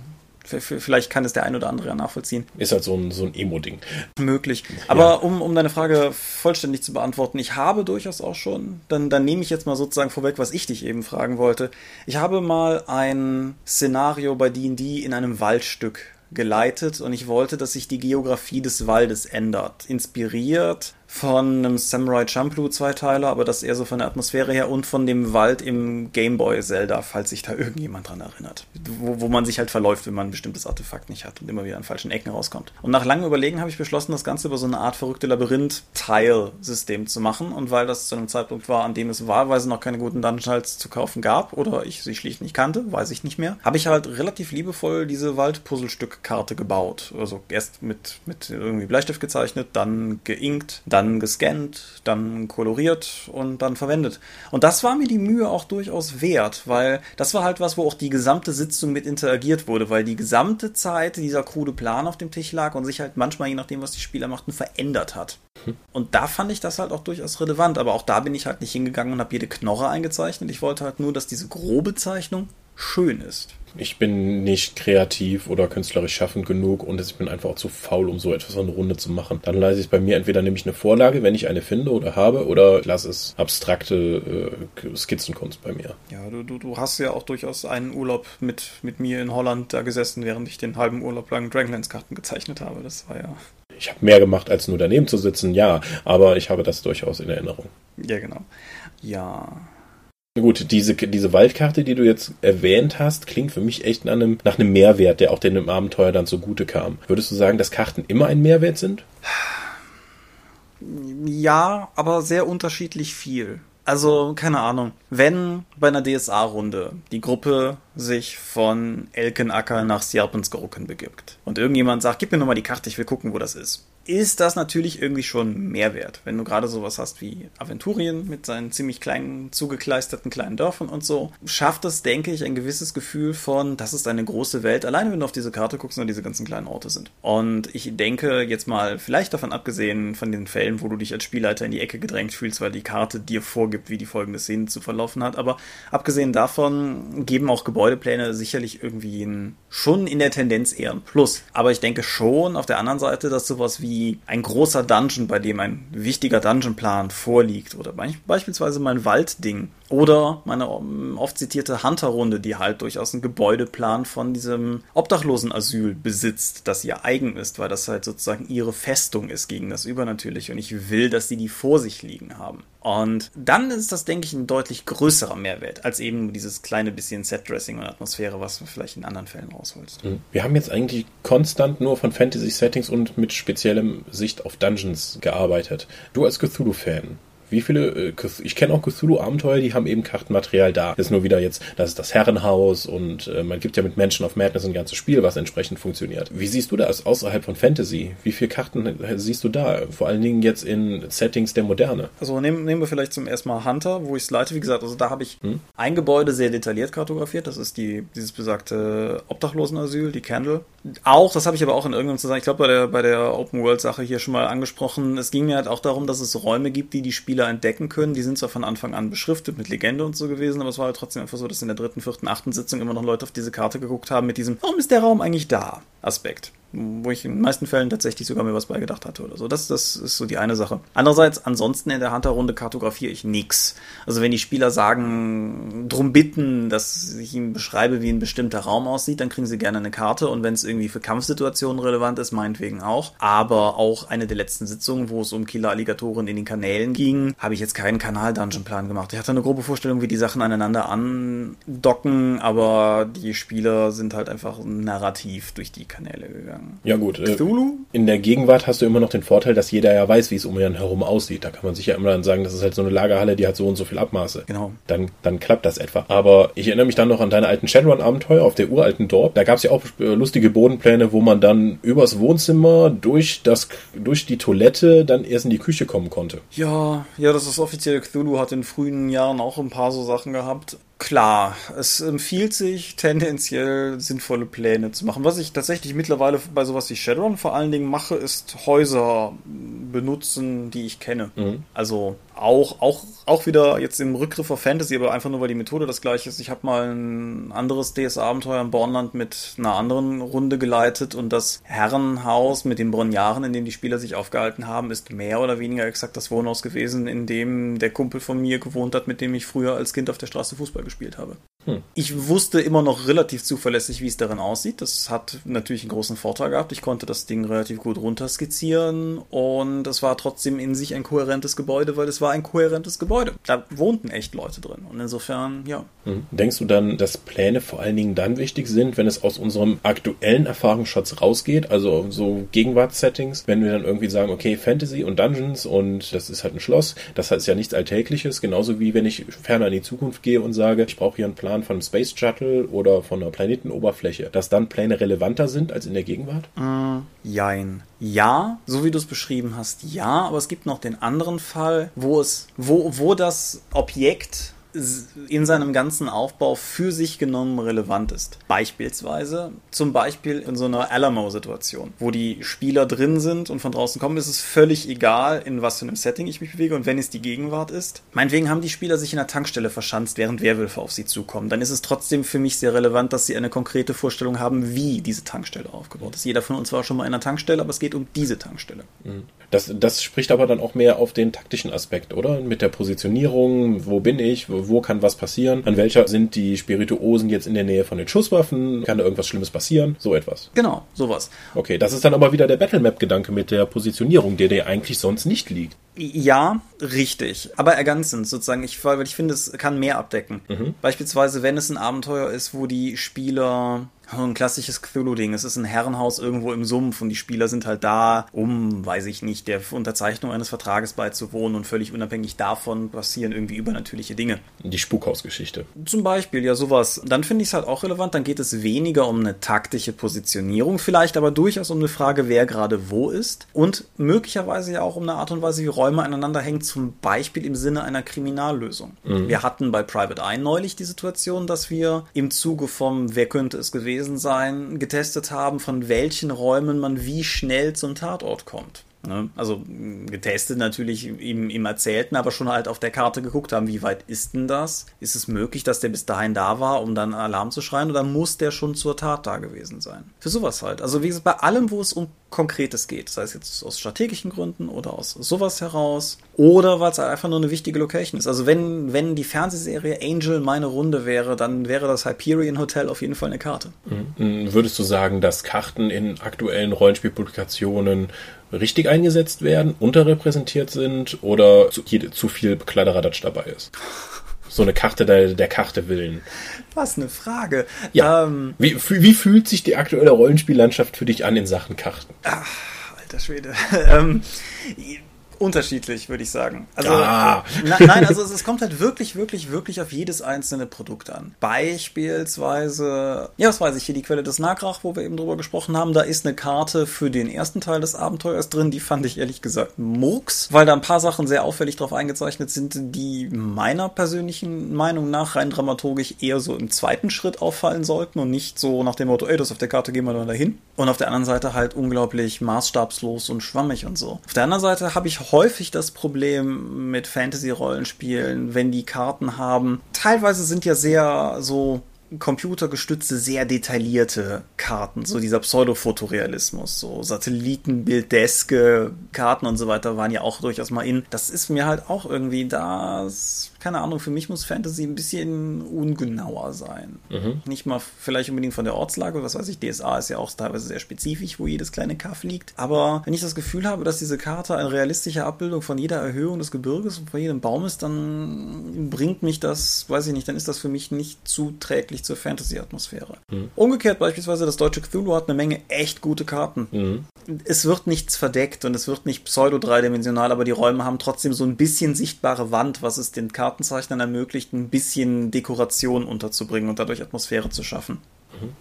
Vielleicht kann es der ein oder andere ja nachvollziehen. Ist halt so ein, so ein Emo-Ding. Möglich. Aber ja. um, um deine Frage vollständig zu beantworten, ich habe durchaus auch schon, dann, dann nehme ich jetzt mal sozusagen vorweg, was ich dich eben fragen wollte. Ich habe mal ein Szenario bei D&D in einem Waldstück geleitet und ich wollte, dass sich die Geografie des Waldes ändert. Inspiriert von einem Samurai Champloo Zweiteiler, aber das eher so von der Atmosphäre her und von dem Wald im Gameboy Zelda, falls sich da irgendjemand dran erinnert. Wo, wo man sich halt verläuft, wenn man ein bestimmtes Artefakt nicht hat und immer wieder an falschen Ecken rauskommt. Und nach langem Überlegen habe ich beschlossen, das Ganze über so eine Art verrückte Labyrinth-Tile-System zu machen. Und weil das zu einem Zeitpunkt war, an dem es wahlweise noch keine guten Dungeons zu kaufen gab oder ich sie schlicht nicht kannte, weiß ich nicht mehr, habe ich halt relativ liebevoll diese Waldpuzzlestück-Karte gebaut. Also erst mit, mit irgendwie Bleistift gezeichnet, dann geinkt, dann gescannt, dann koloriert und dann verwendet. Und das war mir die Mühe auch durchaus wert, weil das war halt was, wo auch die gesamte Sitzung mit interagiert wurde, weil die gesamte Zeit dieser krude Plan auf dem Tisch lag und sich halt manchmal, je nachdem, was die Spieler machten, verändert hat. Und da fand ich das halt auch durchaus relevant, aber auch da bin ich halt nicht hingegangen und habe jede Knorre eingezeichnet. Ich wollte halt nur, dass diese grobe Zeichnung schön ist. Ich bin nicht kreativ oder künstlerisch schaffend genug und ich bin einfach auch zu faul, um so etwas eine Runde zu machen. Dann leise ich bei mir entweder nehme ich eine Vorlage, wenn ich eine finde oder habe, oder lasse es abstrakte äh, Skizzenkunst bei mir. Ja, du, du, du hast ja auch durchaus einen Urlaub mit, mit mir in Holland da gesessen, während ich den halben Urlaub lang Dragonlance-Karten gezeichnet habe. Das war ja. Ich habe mehr gemacht, als nur daneben zu sitzen, ja, aber ich habe das durchaus in Erinnerung. Ja, genau. Ja. Gut, diese, diese Waldkarte, die du jetzt erwähnt hast, klingt für mich echt nach einem, nach einem Mehrwert, der auch dem Abenteuer dann zugute kam. Würdest du sagen, dass Karten immer ein Mehrwert sind? Ja, aber sehr unterschiedlich viel. Also, keine Ahnung. Wenn bei einer DSA-Runde die Gruppe sich von Elkenacker nach Sierpensgurken begibt und irgendjemand sagt, gib mir nochmal die Karte, ich will gucken, wo das ist ist das natürlich irgendwie schon Mehrwert. Wenn du gerade sowas hast wie Aventurien mit seinen ziemlich kleinen, zugekleisterten kleinen Dörfern und so, schafft es, denke ich, ein gewisses Gefühl von, das ist eine große Welt, alleine wenn du auf diese Karte guckst und diese ganzen kleinen Orte sind. Und ich denke jetzt mal, vielleicht davon abgesehen von den Fällen, wo du dich als Spielleiter in die Ecke gedrängt fühlst, weil die Karte dir vorgibt, wie die folgende Szene zu verlaufen hat, aber abgesehen davon geben auch Gebäudepläne sicherlich irgendwie ein, schon in der Tendenz eher ein Plus. Aber ich denke schon auf der anderen Seite, dass sowas wie wie ein großer Dungeon, bei dem ein wichtiger Dungeonplan vorliegt. Oder beispielsweise mein Waldding. Oder meine ähm, oft zitierte Hunter-Runde, die halt durchaus einen Gebäudeplan von diesem Obdachlosenasyl besitzt, das ihr eigen ist, weil das halt sozusagen ihre Festung ist gegen das Übernatürliche. Und ich will, dass sie die vor sich liegen haben. Und dann ist das, denke ich, ein deutlich größerer Mehrwert als eben dieses kleine bisschen Set-Dressing und Atmosphäre, was du vielleicht in anderen Fällen rausholst. Mhm. Wir haben jetzt eigentlich konstant nur von Fantasy-Settings und mit speziellem Sicht auf Dungeons gearbeitet. Du als Cthulhu-Fan, wie viele, äh, ich kenne auch Cthulhu-Abenteuer, die haben eben Kartenmaterial da. Das ist nur wieder jetzt, das ist das Herrenhaus und äh, man gibt ja mit Menschen of Madness ein ganzes Spiel, was entsprechend funktioniert. Wie siehst du das außerhalb von Fantasy? Wie viele Karten äh, siehst du da? Vor allen Dingen jetzt in Settings der Moderne. Also nehmen, nehmen wir vielleicht zum ersten Mal Hunter, wo ich es leite. Wie gesagt, also da habe ich hm? ein Gebäude sehr detailliert kartografiert. Das ist die, dieses besagte Obdachlosenasyl, die Candle. Auch, das habe ich aber auch in irgendeinem Zusammenhang, ich glaube bei der, bei der Open World Sache hier schon mal angesprochen. Es ging mir halt auch darum, dass es Räume gibt, die die Spieler Spieler entdecken können. Die sind zwar von Anfang an beschriftet mit Legende und so gewesen, aber es war halt trotzdem einfach so, dass in der dritten, vierten, achten Sitzung immer noch Leute auf diese Karte geguckt haben mit diesem, warum ist der Raum eigentlich da? Aspekt wo ich in den meisten Fällen tatsächlich sogar mir was beigedacht hatte oder so. Das, das ist so die eine Sache. Andererseits, ansonsten in der Hunter-Runde kartografiere ich nichts. Also wenn die Spieler sagen, drum bitten, dass ich ihnen beschreibe, wie ein bestimmter Raum aussieht, dann kriegen sie gerne eine Karte und wenn es irgendwie für Kampfsituationen relevant ist, meinetwegen auch. Aber auch eine der letzten Sitzungen, wo es um Killer-Alligatoren in den Kanälen ging, habe ich jetzt keinen Kanal-Dungeon-Plan gemacht. Ich hatte eine grobe Vorstellung, wie die Sachen aneinander andocken, aber die Spieler sind halt einfach narrativ durch die Kanäle gegangen. Ja gut. Äh, Cthulhu? In der Gegenwart hast du immer noch den Vorteil, dass jeder ja weiß, wie es um ihn herum aussieht. Da kann man sich ja immer dann sagen, das ist halt so eine Lagerhalle, die hat so und so viel Abmaße. Genau. Dann, dann klappt das etwa. Aber ich erinnere mich dann noch an deine alten Shadowrun-Abenteuer auf der uralten Dorp. Da gab es ja auch äh, lustige Bodenpläne, wo man dann übers Wohnzimmer durch das durch die Toilette dann erst in die Küche kommen konnte. Ja, ja, das ist offiziell. Cthulhu hat in frühen Jahren auch ein paar so Sachen gehabt. Klar, es empfiehlt sich tendenziell sinnvolle Pläne zu machen. Was ich tatsächlich mittlerweile bei sowas wie Shadowrun vor allen Dingen mache, ist Häuser benutzen, die ich kenne. Mhm. Also auch, auch, auch wieder jetzt im Rückgriff auf Fantasy, aber einfach nur, weil die Methode das gleiche ist. Ich habe mal ein anderes DS-Abenteuer im Bornland mit einer anderen Runde geleitet und das Herrenhaus mit den Bronjaren, in dem die Spieler sich aufgehalten haben, ist mehr oder weniger exakt das Wohnhaus gewesen, in dem der Kumpel von mir gewohnt hat, mit dem ich früher als Kind auf der Straße Fußball gespielt habe. Hm. Ich wusste immer noch relativ zuverlässig, wie es darin aussieht. Das hat natürlich einen großen Vorteil gehabt. Ich konnte das Ding relativ gut runterskizzieren und es war trotzdem in sich ein kohärentes Gebäude, weil es war ein kohärentes Gebäude. Da wohnten echt Leute drin. Und insofern, ja. Hm. Denkst du dann, dass Pläne vor allen Dingen dann wichtig sind, wenn es aus unserem aktuellen Erfahrungsschatz rausgeht? Also so Gegenwartssettings, wenn wir dann irgendwie sagen, okay, Fantasy und Dungeons und das ist halt ein Schloss, das ist ja nichts Alltägliches, genauso wie wenn ich ferner in die Zukunft gehe und sage, ich brauche hier einen Plan Plan von einem Space Shuttle oder von einer Planetenoberfläche, dass dann Pläne relevanter sind als in der Gegenwart? Mm, jein. Ja, so wie du es beschrieben hast, ja, aber es gibt noch den anderen Fall, wo es, wo, wo das Objekt in seinem ganzen Aufbau für sich genommen relevant ist. Beispielsweise, zum Beispiel in so einer Alamo-Situation, wo die Spieler drin sind und von draußen kommen, ist es völlig egal, in was für einem Setting ich mich bewege und wenn es die Gegenwart ist. Meinetwegen haben die Spieler sich in der Tankstelle verschanzt, während Werwölfe auf sie zukommen. Dann ist es trotzdem für mich sehr relevant, dass sie eine konkrete Vorstellung haben, wie diese Tankstelle aufgebaut ist. Jeder von uns war schon mal in einer Tankstelle, aber es geht um diese Tankstelle. Mhm. Das, das spricht aber dann auch mehr auf den taktischen Aspekt, oder? Mit der Positionierung, wo bin ich, wo, wo kann was passieren, an welcher sind die Spirituosen jetzt in der Nähe von den Schusswaffen, kann da irgendwas Schlimmes passieren, so etwas. Genau, sowas. Okay, das ist dann aber wieder der Battlemap-Gedanke mit der Positionierung, der dir eigentlich sonst nicht liegt. Ja, richtig. Aber ergänzend sozusagen. Ich, weil ich finde, es kann mehr abdecken. Mhm. Beispielsweise, wenn es ein Abenteuer ist, wo die Spieler ein klassisches Cthulhu-Ding. Es ist ein Herrenhaus irgendwo im Sumpf und die Spieler sind halt da, um, weiß ich nicht, der Unterzeichnung eines Vertrages beizuwohnen und völlig unabhängig davon passieren irgendwie übernatürliche Dinge. Die Spukhausgeschichte. Zum Beispiel, ja, sowas. Dann finde ich es halt auch relevant. Dann geht es weniger um eine taktische Positionierung, vielleicht aber durchaus um eine Frage, wer gerade wo ist und möglicherweise ja auch um eine Art und Weise, wie Räume aneinander hängen, zum Beispiel im Sinne einer Kriminallösung. Mhm. Wir hatten bei Private Eye neulich die Situation, dass wir im Zuge vom Wer könnte es gewesen gewesen sein, getestet haben, von welchen Räumen man wie schnell zum Tatort kommt. Ne? Also getestet natürlich im, im Erzählten, aber schon halt auf der Karte geguckt haben, wie weit ist denn das? Ist es möglich, dass der bis dahin da war, um dann Alarm zu schreien, oder muss der schon zur Tat da gewesen sein? Für sowas halt. Also wie gesagt, bei allem, wo es um Konkretes geht, sei es jetzt aus strategischen Gründen oder aus sowas heraus, oder weil es einfach nur eine wichtige Location ist. Also wenn, wenn die Fernsehserie Angel meine Runde wäre, dann wäre das Hyperion Hotel auf jeden Fall eine Karte. Mhm. Würdest du sagen, dass Karten in aktuellen Rollenspielpublikationen richtig eingesetzt werden, unterrepräsentiert sind oder zu, zu viel Kladderadatsch dabei ist? So eine Karte der, der Karte willen. Was eine Frage. Ja. Ähm, wie, wie fühlt sich die aktuelle Rollenspiellandschaft für dich an in Sachen Karten? Ach, alter Schwede. ähm, Unterschiedlich, würde ich sagen. Also, ah. na, nein, also es, es, kommt halt wirklich, wirklich, wirklich auf jedes einzelne Produkt an. Beispielsweise, ja, was weiß ich, hier die Quelle des Nagrach, wo wir eben drüber gesprochen haben, da ist eine Karte für den ersten Teil des Abenteuers drin, die fand ich ehrlich gesagt Murks, weil da ein paar Sachen sehr auffällig drauf eingezeichnet sind, die meiner persönlichen Meinung nach rein dramaturgisch eher so im zweiten Schritt auffallen sollten und nicht so nach dem Motto, ey, das auf der Karte, gehen wir da dahin. Und auf der anderen Seite halt unglaublich maßstabslos und schwammig und so. Auf der anderen Seite habe ich häufig das Problem mit Fantasy-Rollenspielen, wenn die Karten haben. Teilweise sind ja sehr so computergestützte, sehr detaillierte Karten, so dieser Pseudo-Fotorealismus, so Satellitenbilddeske Karten und so weiter waren ja auch durchaus mal in. Das ist mir halt auch irgendwie das keine Ahnung, für mich muss Fantasy ein bisschen ungenauer sein. Mhm. Nicht mal vielleicht unbedingt von der Ortslage, was weiß ich, DSA ist ja auch teilweise sehr spezifisch, wo jedes kleine Kaff liegt. Aber wenn ich das Gefühl habe, dass diese Karte eine realistische Abbildung von jeder Erhöhung des Gebirges und von jedem Baum ist, dann bringt mich das, weiß ich nicht, dann ist das für mich nicht zuträglich zur Fantasy-Atmosphäre. Mhm. Umgekehrt beispielsweise, das deutsche Cthulhu hat eine Menge echt gute Karten. Mhm. Es wird nichts verdeckt und es wird nicht pseudo-dreidimensional, aber die Räume haben trotzdem so ein bisschen sichtbare Wand, was es den Karten Kartenzeichnern ermöglicht, ein bisschen Dekoration unterzubringen und dadurch Atmosphäre zu schaffen.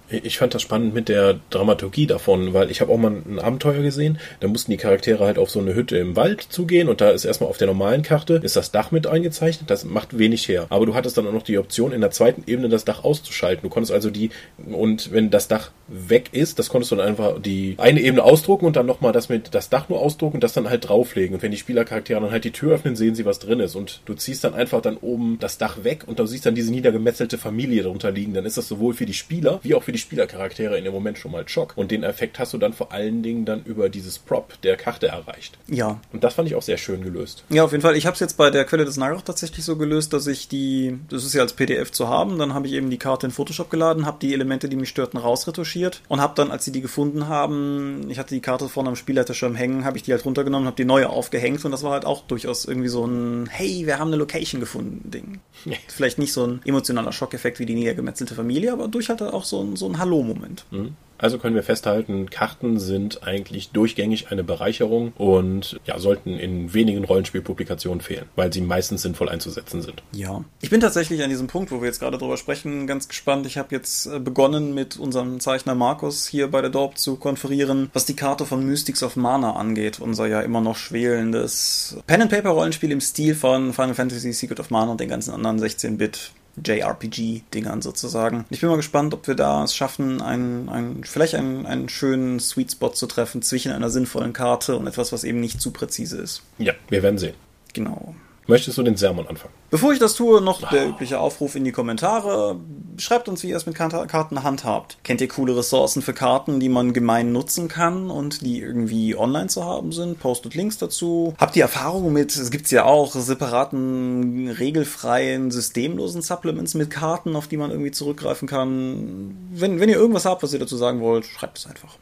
Ich fand das spannend mit der Dramaturgie davon, weil ich habe auch mal ein Abenteuer gesehen, da mussten die Charaktere halt auf so eine Hütte im Wald zugehen und da ist erstmal auf der normalen Karte ist das Dach mit eingezeichnet, das macht wenig her. Aber du hattest dann auch noch die Option, in der zweiten Ebene das Dach auszuschalten. Du konntest also die, und wenn das Dach weg ist, das konntest du dann einfach die eine Ebene ausdrucken und dann nochmal das mit das Dach nur ausdrucken und das dann halt drauflegen. Und wenn die Spielercharaktere dann halt die Tür öffnen, sehen sie, was drin ist. Und du ziehst dann einfach dann oben das Dach weg und du siehst dann diese niedergemetzelte Familie darunter liegen. Dann ist das sowohl für die Spieler wie auch für die Spielercharaktere in dem Moment schon mal Schock. Und den Effekt hast du dann vor allen Dingen dann über dieses Prop der Karte erreicht. Ja. Und das fand ich auch sehr schön gelöst. Ja, auf jeden Fall. Ich habe es jetzt bei der Quelle des Nagrach tatsächlich so gelöst, dass ich die, das ist ja als PDF zu haben, dann habe ich eben die Karte in Photoshop geladen, habe die Elemente, die mich störten, rausretuschiert und habe dann, als sie die gefunden haben, ich hatte die Karte vorne am Spielleiterschirm hängen, habe ich die halt runtergenommen, habe die neue aufgehängt und das war halt auch durchaus irgendwie so ein, hey, wir haben eine Location gefunden Ding. Vielleicht nicht so ein emotionaler Schockeffekt wie die niedergemetzelte Familie, aber durch halt auch so ein, so ein Hallo-Moment. Mhm. Also können wir festhalten, Karten sind eigentlich durchgängig eine Bereicherung und ja, sollten in wenigen Rollenspielpublikationen fehlen, weil sie meistens sinnvoll einzusetzen sind. Ja. Ich bin tatsächlich an diesem Punkt, wo wir jetzt gerade drüber sprechen, ganz gespannt. Ich habe jetzt äh, begonnen mit unserem Zeichner Markus hier bei der Dorp zu konferieren, was die Karte von Mystics of Mana angeht. Unser ja immer noch schwelendes Pen-and-Paper-Rollenspiel im Stil von Final Fantasy Secret of Mana und den ganzen anderen 16-Bit JRPG-Dingern sozusagen. Ich bin mal gespannt, ob wir da es schaffen, einen, einen, vielleicht einen, einen schönen Sweet Spot zu treffen zwischen einer sinnvollen Karte und etwas, was eben nicht zu präzise ist. Ja, wir werden sehen. Genau. Möchtest du den Sermon anfangen? Bevor ich das tue, noch der übliche Aufruf in die Kommentare. Schreibt uns, wie ihr es mit Karten handhabt. Kennt ihr coole Ressourcen für Karten, die man gemein nutzen kann und die irgendwie online zu haben sind? Postet Links dazu. Habt ihr Erfahrungen mit, es gibt ja auch, separaten, regelfreien, systemlosen Supplements mit Karten, auf die man irgendwie zurückgreifen kann? Wenn, wenn ihr irgendwas habt, was ihr dazu sagen wollt, schreibt es einfach.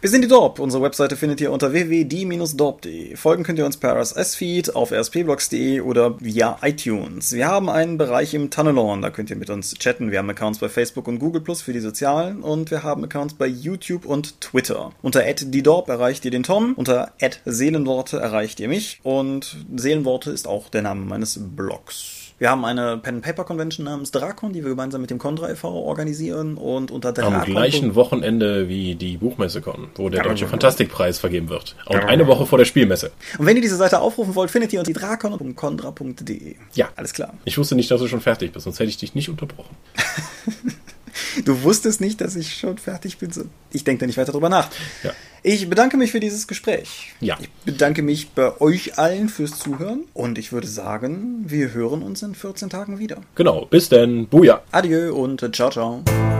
Wir sind die Dorp. Unsere Webseite findet ihr unter www.die-dorp.de. Folgen könnt ihr uns per RSS-Feed auf rspblogs.de oder via iTunes. Wir haben einen Bereich im Tunnelon, da könnt ihr mit uns chatten. Wir haben Accounts bei Facebook und Google Plus für die Sozialen und wir haben Accounts bei YouTube und Twitter. Unter @die_dorp erreicht ihr den Tom, unter @seelenworte erreicht ihr mich und Seelenworte ist auch der Name meines Blogs. Wir haben eine Pen-Paper-Convention namens Drakon, die wir gemeinsam mit dem Condra e.V. organisieren und unter Drakon... Am gleichen Wochenende wie die Buchmesse-Con, wo der Deutsche Fantastikpreis vergeben wird. Und eine Woche vor der Spielmesse. Und wenn ihr diese Seite aufrufen wollt, findet ihr unter drakon.condra.de. Ja. Alles klar. Ich wusste nicht, dass du schon fertig bist, sonst hätte ich dich nicht unterbrochen. Du wusstest nicht, dass ich schon fertig bin. Ich denke da nicht weiter drüber nach. Ja. Ich bedanke mich für dieses Gespräch. Ja. Ich bedanke mich bei euch allen fürs Zuhören und ich würde sagen, wir hören uns in 14 Tagen wieder. Genau. Bis denn. Buja. Adieu und ciao, ciao.